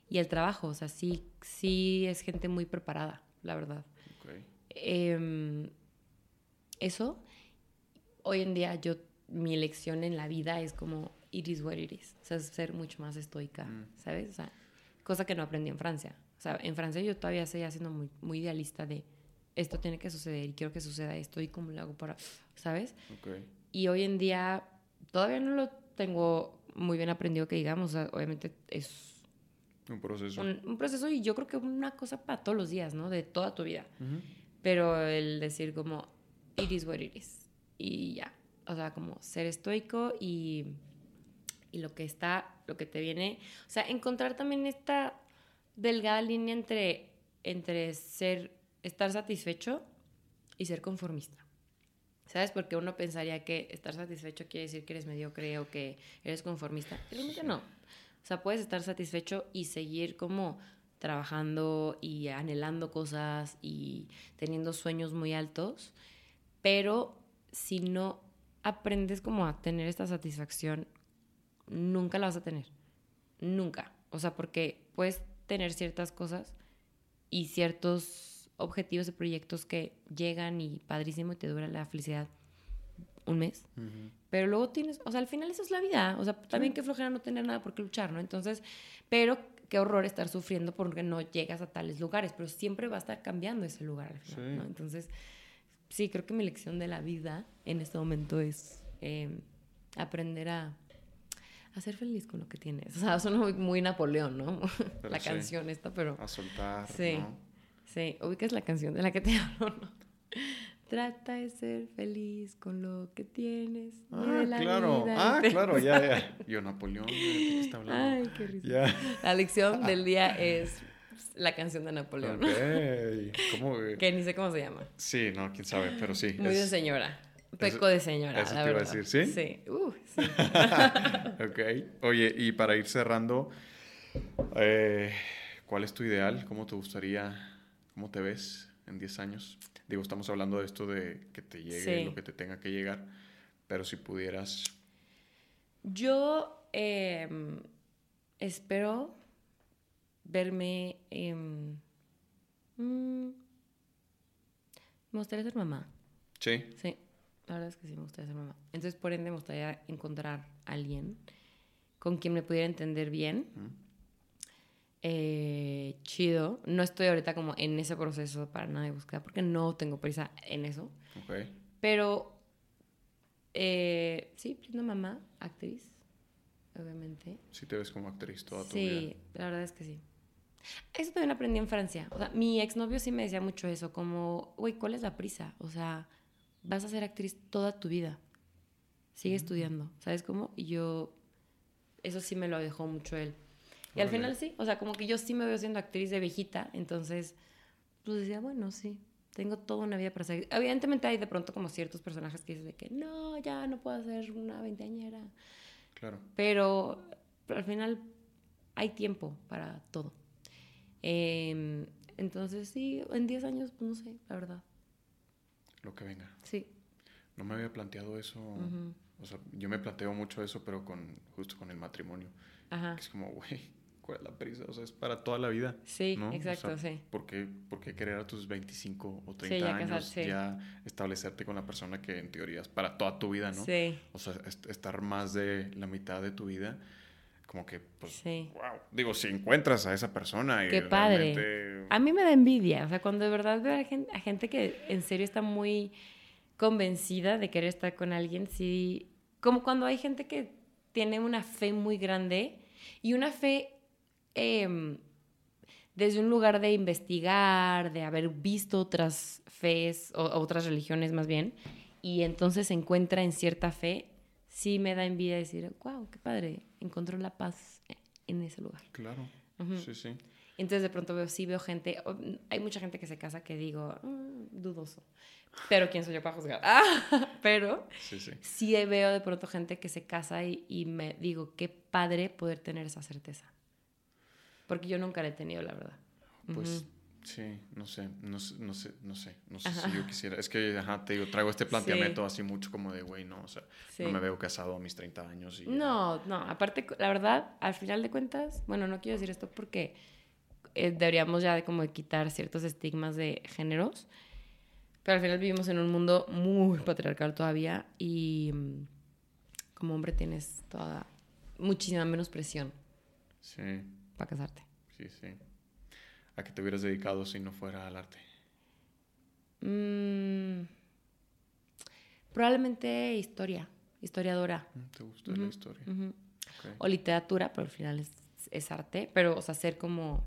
Y el trabajo, o sea, sí, sí es gente muy preparada, la verdad. ok. Em, eso, hoy en día yo, mi elección en la vida es como, it is what it is. O sea, es ser mucho más estoica, Mm. ¿sabes? O sea, cosa que no aprendí en Francia. O sea, en Francia yo todavía seguía siendo muy, muy idealista de, esto tiene que suceder y quiero que suceda esto y cómo lo hago para, ¿sabes? ok. Y hoy en día todavía no lo tengo muy bien aprendido que digamos, o sea, obviamente es Un proceso. un, un proceso y yo creo que una cosa para todos los días, ¿no? De toda tu vida. Pero el decir como, it is what it is. Y ya. O sea, como ser estoico y, y lo que está, lo que te viene. O sea, encontrar también esta delgada línea entre, entre ser, estar satisfecho y ser conformista. ¿Sabes? Porque uno pensaría que estar satisfecho quiere decir que eres mediocre o que eres conformista. Realmente no. O sea, puedes estar satisfecho y seguir como trabajando y anhelando cosas y teniendo sueños muy altos, pero si no aprendes como a tener esta satisfacción, nunca la vas a tener. Nunca. O sea, porque puedes tener ciertas cosas y ciertos objetivos de proyectos que llegan y padrísimo y te dura la felicidad un mes. Pero luego tienes, o sea, al final eso es la vida. O sea, también qué flojera no tener nada por qué luchar, ¿no? Entonces, pero qué horror estar sufriendo porque no llegas a tales lugares, pero siempre va a estar cambiando ese lugar al final, Sí. ¿no? Entonces, sí, creo que mi lección de la vida en este momento es eh, aprender a, a ser feliz con lo que tienes. O sea, suena muy, muy Napoleón, ¿no? Pero la sí. canción esta, pero... A soltar, Sí. ¿no? Sí, ubicas la canción de la que te hablo, ¿no? Trata de ser feliz con lo que tienes. Ah, claro. vida Ah, claro, ya, ya. Yo, Napoleón, ¿de qué está hablando? Ay, qué risa. Ya. La lección del día es la canción de Napoleón. Ok. ¿Cómo? Que ni sé cómo se llama. Sí, no, quién sabe, pero sí. Muy de señora. Peco de señora, eso la te iba a verdad. decir, ¿sí? Sí. Uh, sí. ok. Oye, y para ir cerrando, eh, ¿cuál es tu ideal? ¿Cómo te gustaría, cómo te ves en 10 años? Digo, estamos hablando de esto de que te llegue Sí. lo que te tenga que llegar, pero si pudieras, Yo em, espero verme. mm, me gustaría ser mamá. sí, Sí, la verdad es que sí me gustaría ser mamá. Entonces, por ende, me gustaría encontrar a alguien con quien me pudiera entender bien. Mm. Eh, chido. No estoy ahorita como en ese proceso para nada de búsqueda porque no tengo prisa en eso. ok, Pero eh, sí, siendo mamá, actriz, obviamente. si te ves como actriz toda tu Sí, vida. la verdad es que sí. Eso también aprendí en Francia. O sea, mi exnovio sí me decía mucho eso, como, güey, ¿cuál es la prisa? O sea, vas a ser actriz toda tu vida. Sigue estudiando, ¿sabes cómo? Y yo, eso sí me lo dejó mucho él. Y al final sí, o sea, como que yo sí me veo siendo actriz de viejita, entonces, pues decía, bueno, sí, tengo toda una vida para ser. Evidentemente hay de pronto como ciertos personajes que dices de que no, ya no puedo ser una veinteañera. Claro, Pero, pero al final hay tiempo para todo. Em, entonces, sí, en 10 años, pues no sé, la verdad. lo que venga. Sí. No me había planteado eso. O sea, yo me planteo mucho eso, pero con justo con el matrimonio. Ajá. Que es como, güey, ¿cuál es la prisa? O sea, es para toda la vida. Sí, ¿no? O exacto, sea, sí. ¿por qué, por qué querer a tus 25 o 30 Sí, ya años casarse. ya establecerte con la persona que en teoría es para toda tu vida, ¿no? Sí, O sea, est- estar más de la mitad de tu vida, como que, pues, sí. wow. Digo, si encuentras a esa persona y Qué padre. realmente- A mí me da envidia, o sea, cuando de verdad veo a gente, a gente que en serio está muy convencida de querer estar con alguien, sí, como cuando hay gente que tiene una fe muy grande y una fe em, desde un lugar de investigar, de haber visto otras fees o otras religiones más bien, y entonces se encuentra en cierta fe, sí me da envidia decir, wow, qué padre, encontró la paz en ese lugar. Claro, sí, sí. Entonces de pronto veo, sí veo gente, hay mucha gente que se casa que digo, "Mm, dudoso. Pero ¿quién soy yo para juzgar? Ah, pero Sí, sí. sí veo de pronto gente que se casa y, y me digo, qué padre poder tener esa certeza. Porque yo nunca la he tenido, la verdad. Pues sí, no sé, no sé, no sé, no sé, no sé si yo quisiera. Es que, ajá, te digo, traigo este planteamiento así mucho como de, güey, no, o sea, Sí. no me veo casado a mis 30 años y. No, no, aparte, la verdad, al final de cuentas, bueno, no quiero decir esto porque eh, deberíamos ya de como de quitar ciertos estigmas de géneros, pero al final vivimos en un mundo muy patriarcal todavía y mm, como hombre tienes toda, muchísima menos presión Sí, para casarte. sí, sí. ¿A qué te hubieras dedicado si no fuera al arte? Mm, probablemente historia, historiadora. Mm, ¿Te gusta la historia? O literatura, pero al final es, es arte, pero, o sea, hacer como,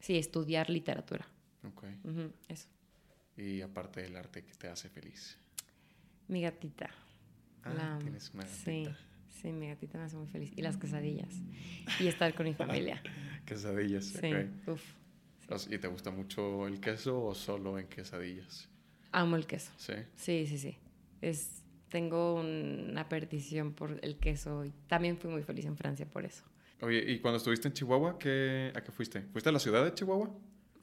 sí, estudiar literatura. Ok. Eso. Y aparte del arte, ¿qué te hace feliz? Mi gatita. Ah, La tienes una gatita. sí, mi gatita me hace muy feliz. Y las quesadillas. Y estar con mi familia. Quesadillas, Sí, ok. uf. ¿Y te gusta mucho el queso o solo en quesadillas? Amo el queso. Sí. Sí, sí, sí. Es, tengo una perdición por el queso y también fui muy feliz en Francia por eso. Oye, ¿y cuando estuviste en Chihuahua, ¿qué, ¿a qué fuiste? ¿Fuiste a la ciudad de Chihuahua?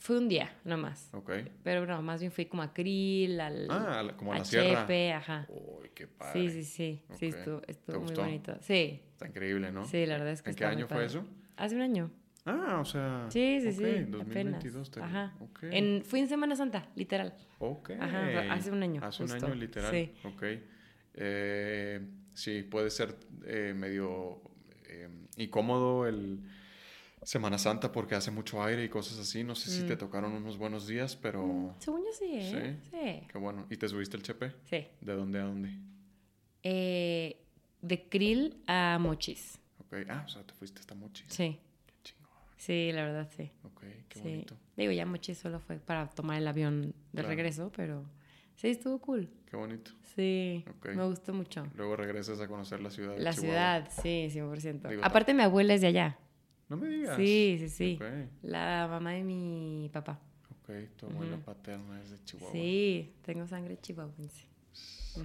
Fue un día, nomás. Ok. Pero no, más bien fui como a Krill, al, Ah, como a a la sierra. Chepe, ajá. Uy, qué padre. Sí, sí, sí. Sí, estuvo, ¿Te estuvo muy bonito. Sí, Está increíble, ¿no? sí, la verdad es que ¿En qué año fue eso? Hace un año. Ah, o sea. Sí, sí, ok, sí. 2022. apenas. Ajá. Ok. En, fui en Semana Santa, literal. Ok. Ajá, hace un año, Hace un año, literal. Sí. Ok. Eh, sí, puede ser eh, medio eh, incómodo el Semana Santa porque hace mucho aire y cosas así. No sé si te Mm. tocaron unos buenos días, pero Según yo sí, ¿eh? Sí. qué bueno. ¿Y te subiste el chepe? Sí. ¿De dónde a dónde? Eh, de Krill a Mochis. Ok, ah, o sea, te fuiste hasta Mochis. Sí. Qué chingón. Sí, la verdad, sí. Ok, qué sí. bonito. Digo, ya Mochis solo fue para tomar el avión de Claro. regreso, pero sí, estuvo cool. Qué bonito. Sí, Ok. me gustó mucho. Luego regresas a conocer la ciudad. de La Chihuahua. ciudad, sí, 100%. Digo, Aparte, mi abuela es de allá. No me digas. Sí, sí, sí. La mamá de mi papá. ok, tu abuela paterna es de Chihuahua. Sí, tengo sangre chihuahuense.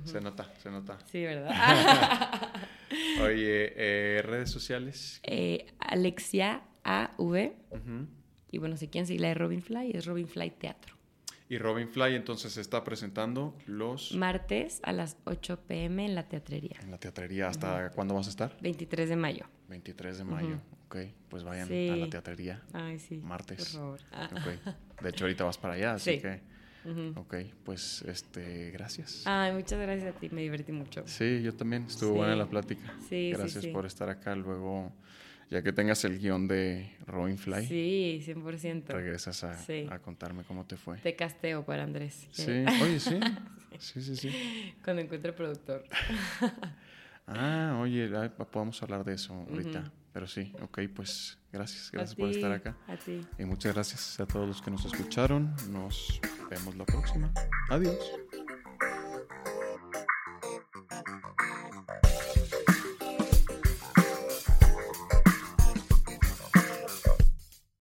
Se nota, se nota. Sí, ¿verdad? Oye, eh, redes sociales. Eh, Alexia AV. Ujú. Y bueno, si quieren seguir la de Robin Fly, es Robin Fly Teatro. Y Robin Fly entonces se está presentando los Martes a las 8 pm en la teatrería. en la teatrería. ¿Hasta cuándo vas a estar? 23 de mayo. 23 de mayo. Ok, pues vayan Sí. a la teatrería. Ay, sí. Martes. Por favor. Ah. De hecho, ahorita vas para allá, así Sí. que. Ujú. Ok, pues este, gracias. Ay, muchas gracias a ti, me divertí mucho. Sí, yo también. Estuvo buena la plática. Sí, Gracias por estar acá. Luego, ya que tengas el guion de Robin Fly, Sí, 100%. regresas a, contarme cómo te fue. Te casteo para Andrés. Sí, oye, sí. Sí, sí, sí. Cuando encuentre productor. Ah, oye, podemos hablar de eso ahorita. Ujú. Pero sí, ok, pues gracias. Gracias por estar acá. A ti. Y muchas gracias a todos los que nos escucharon. Nos vemos la próxima. Adiós.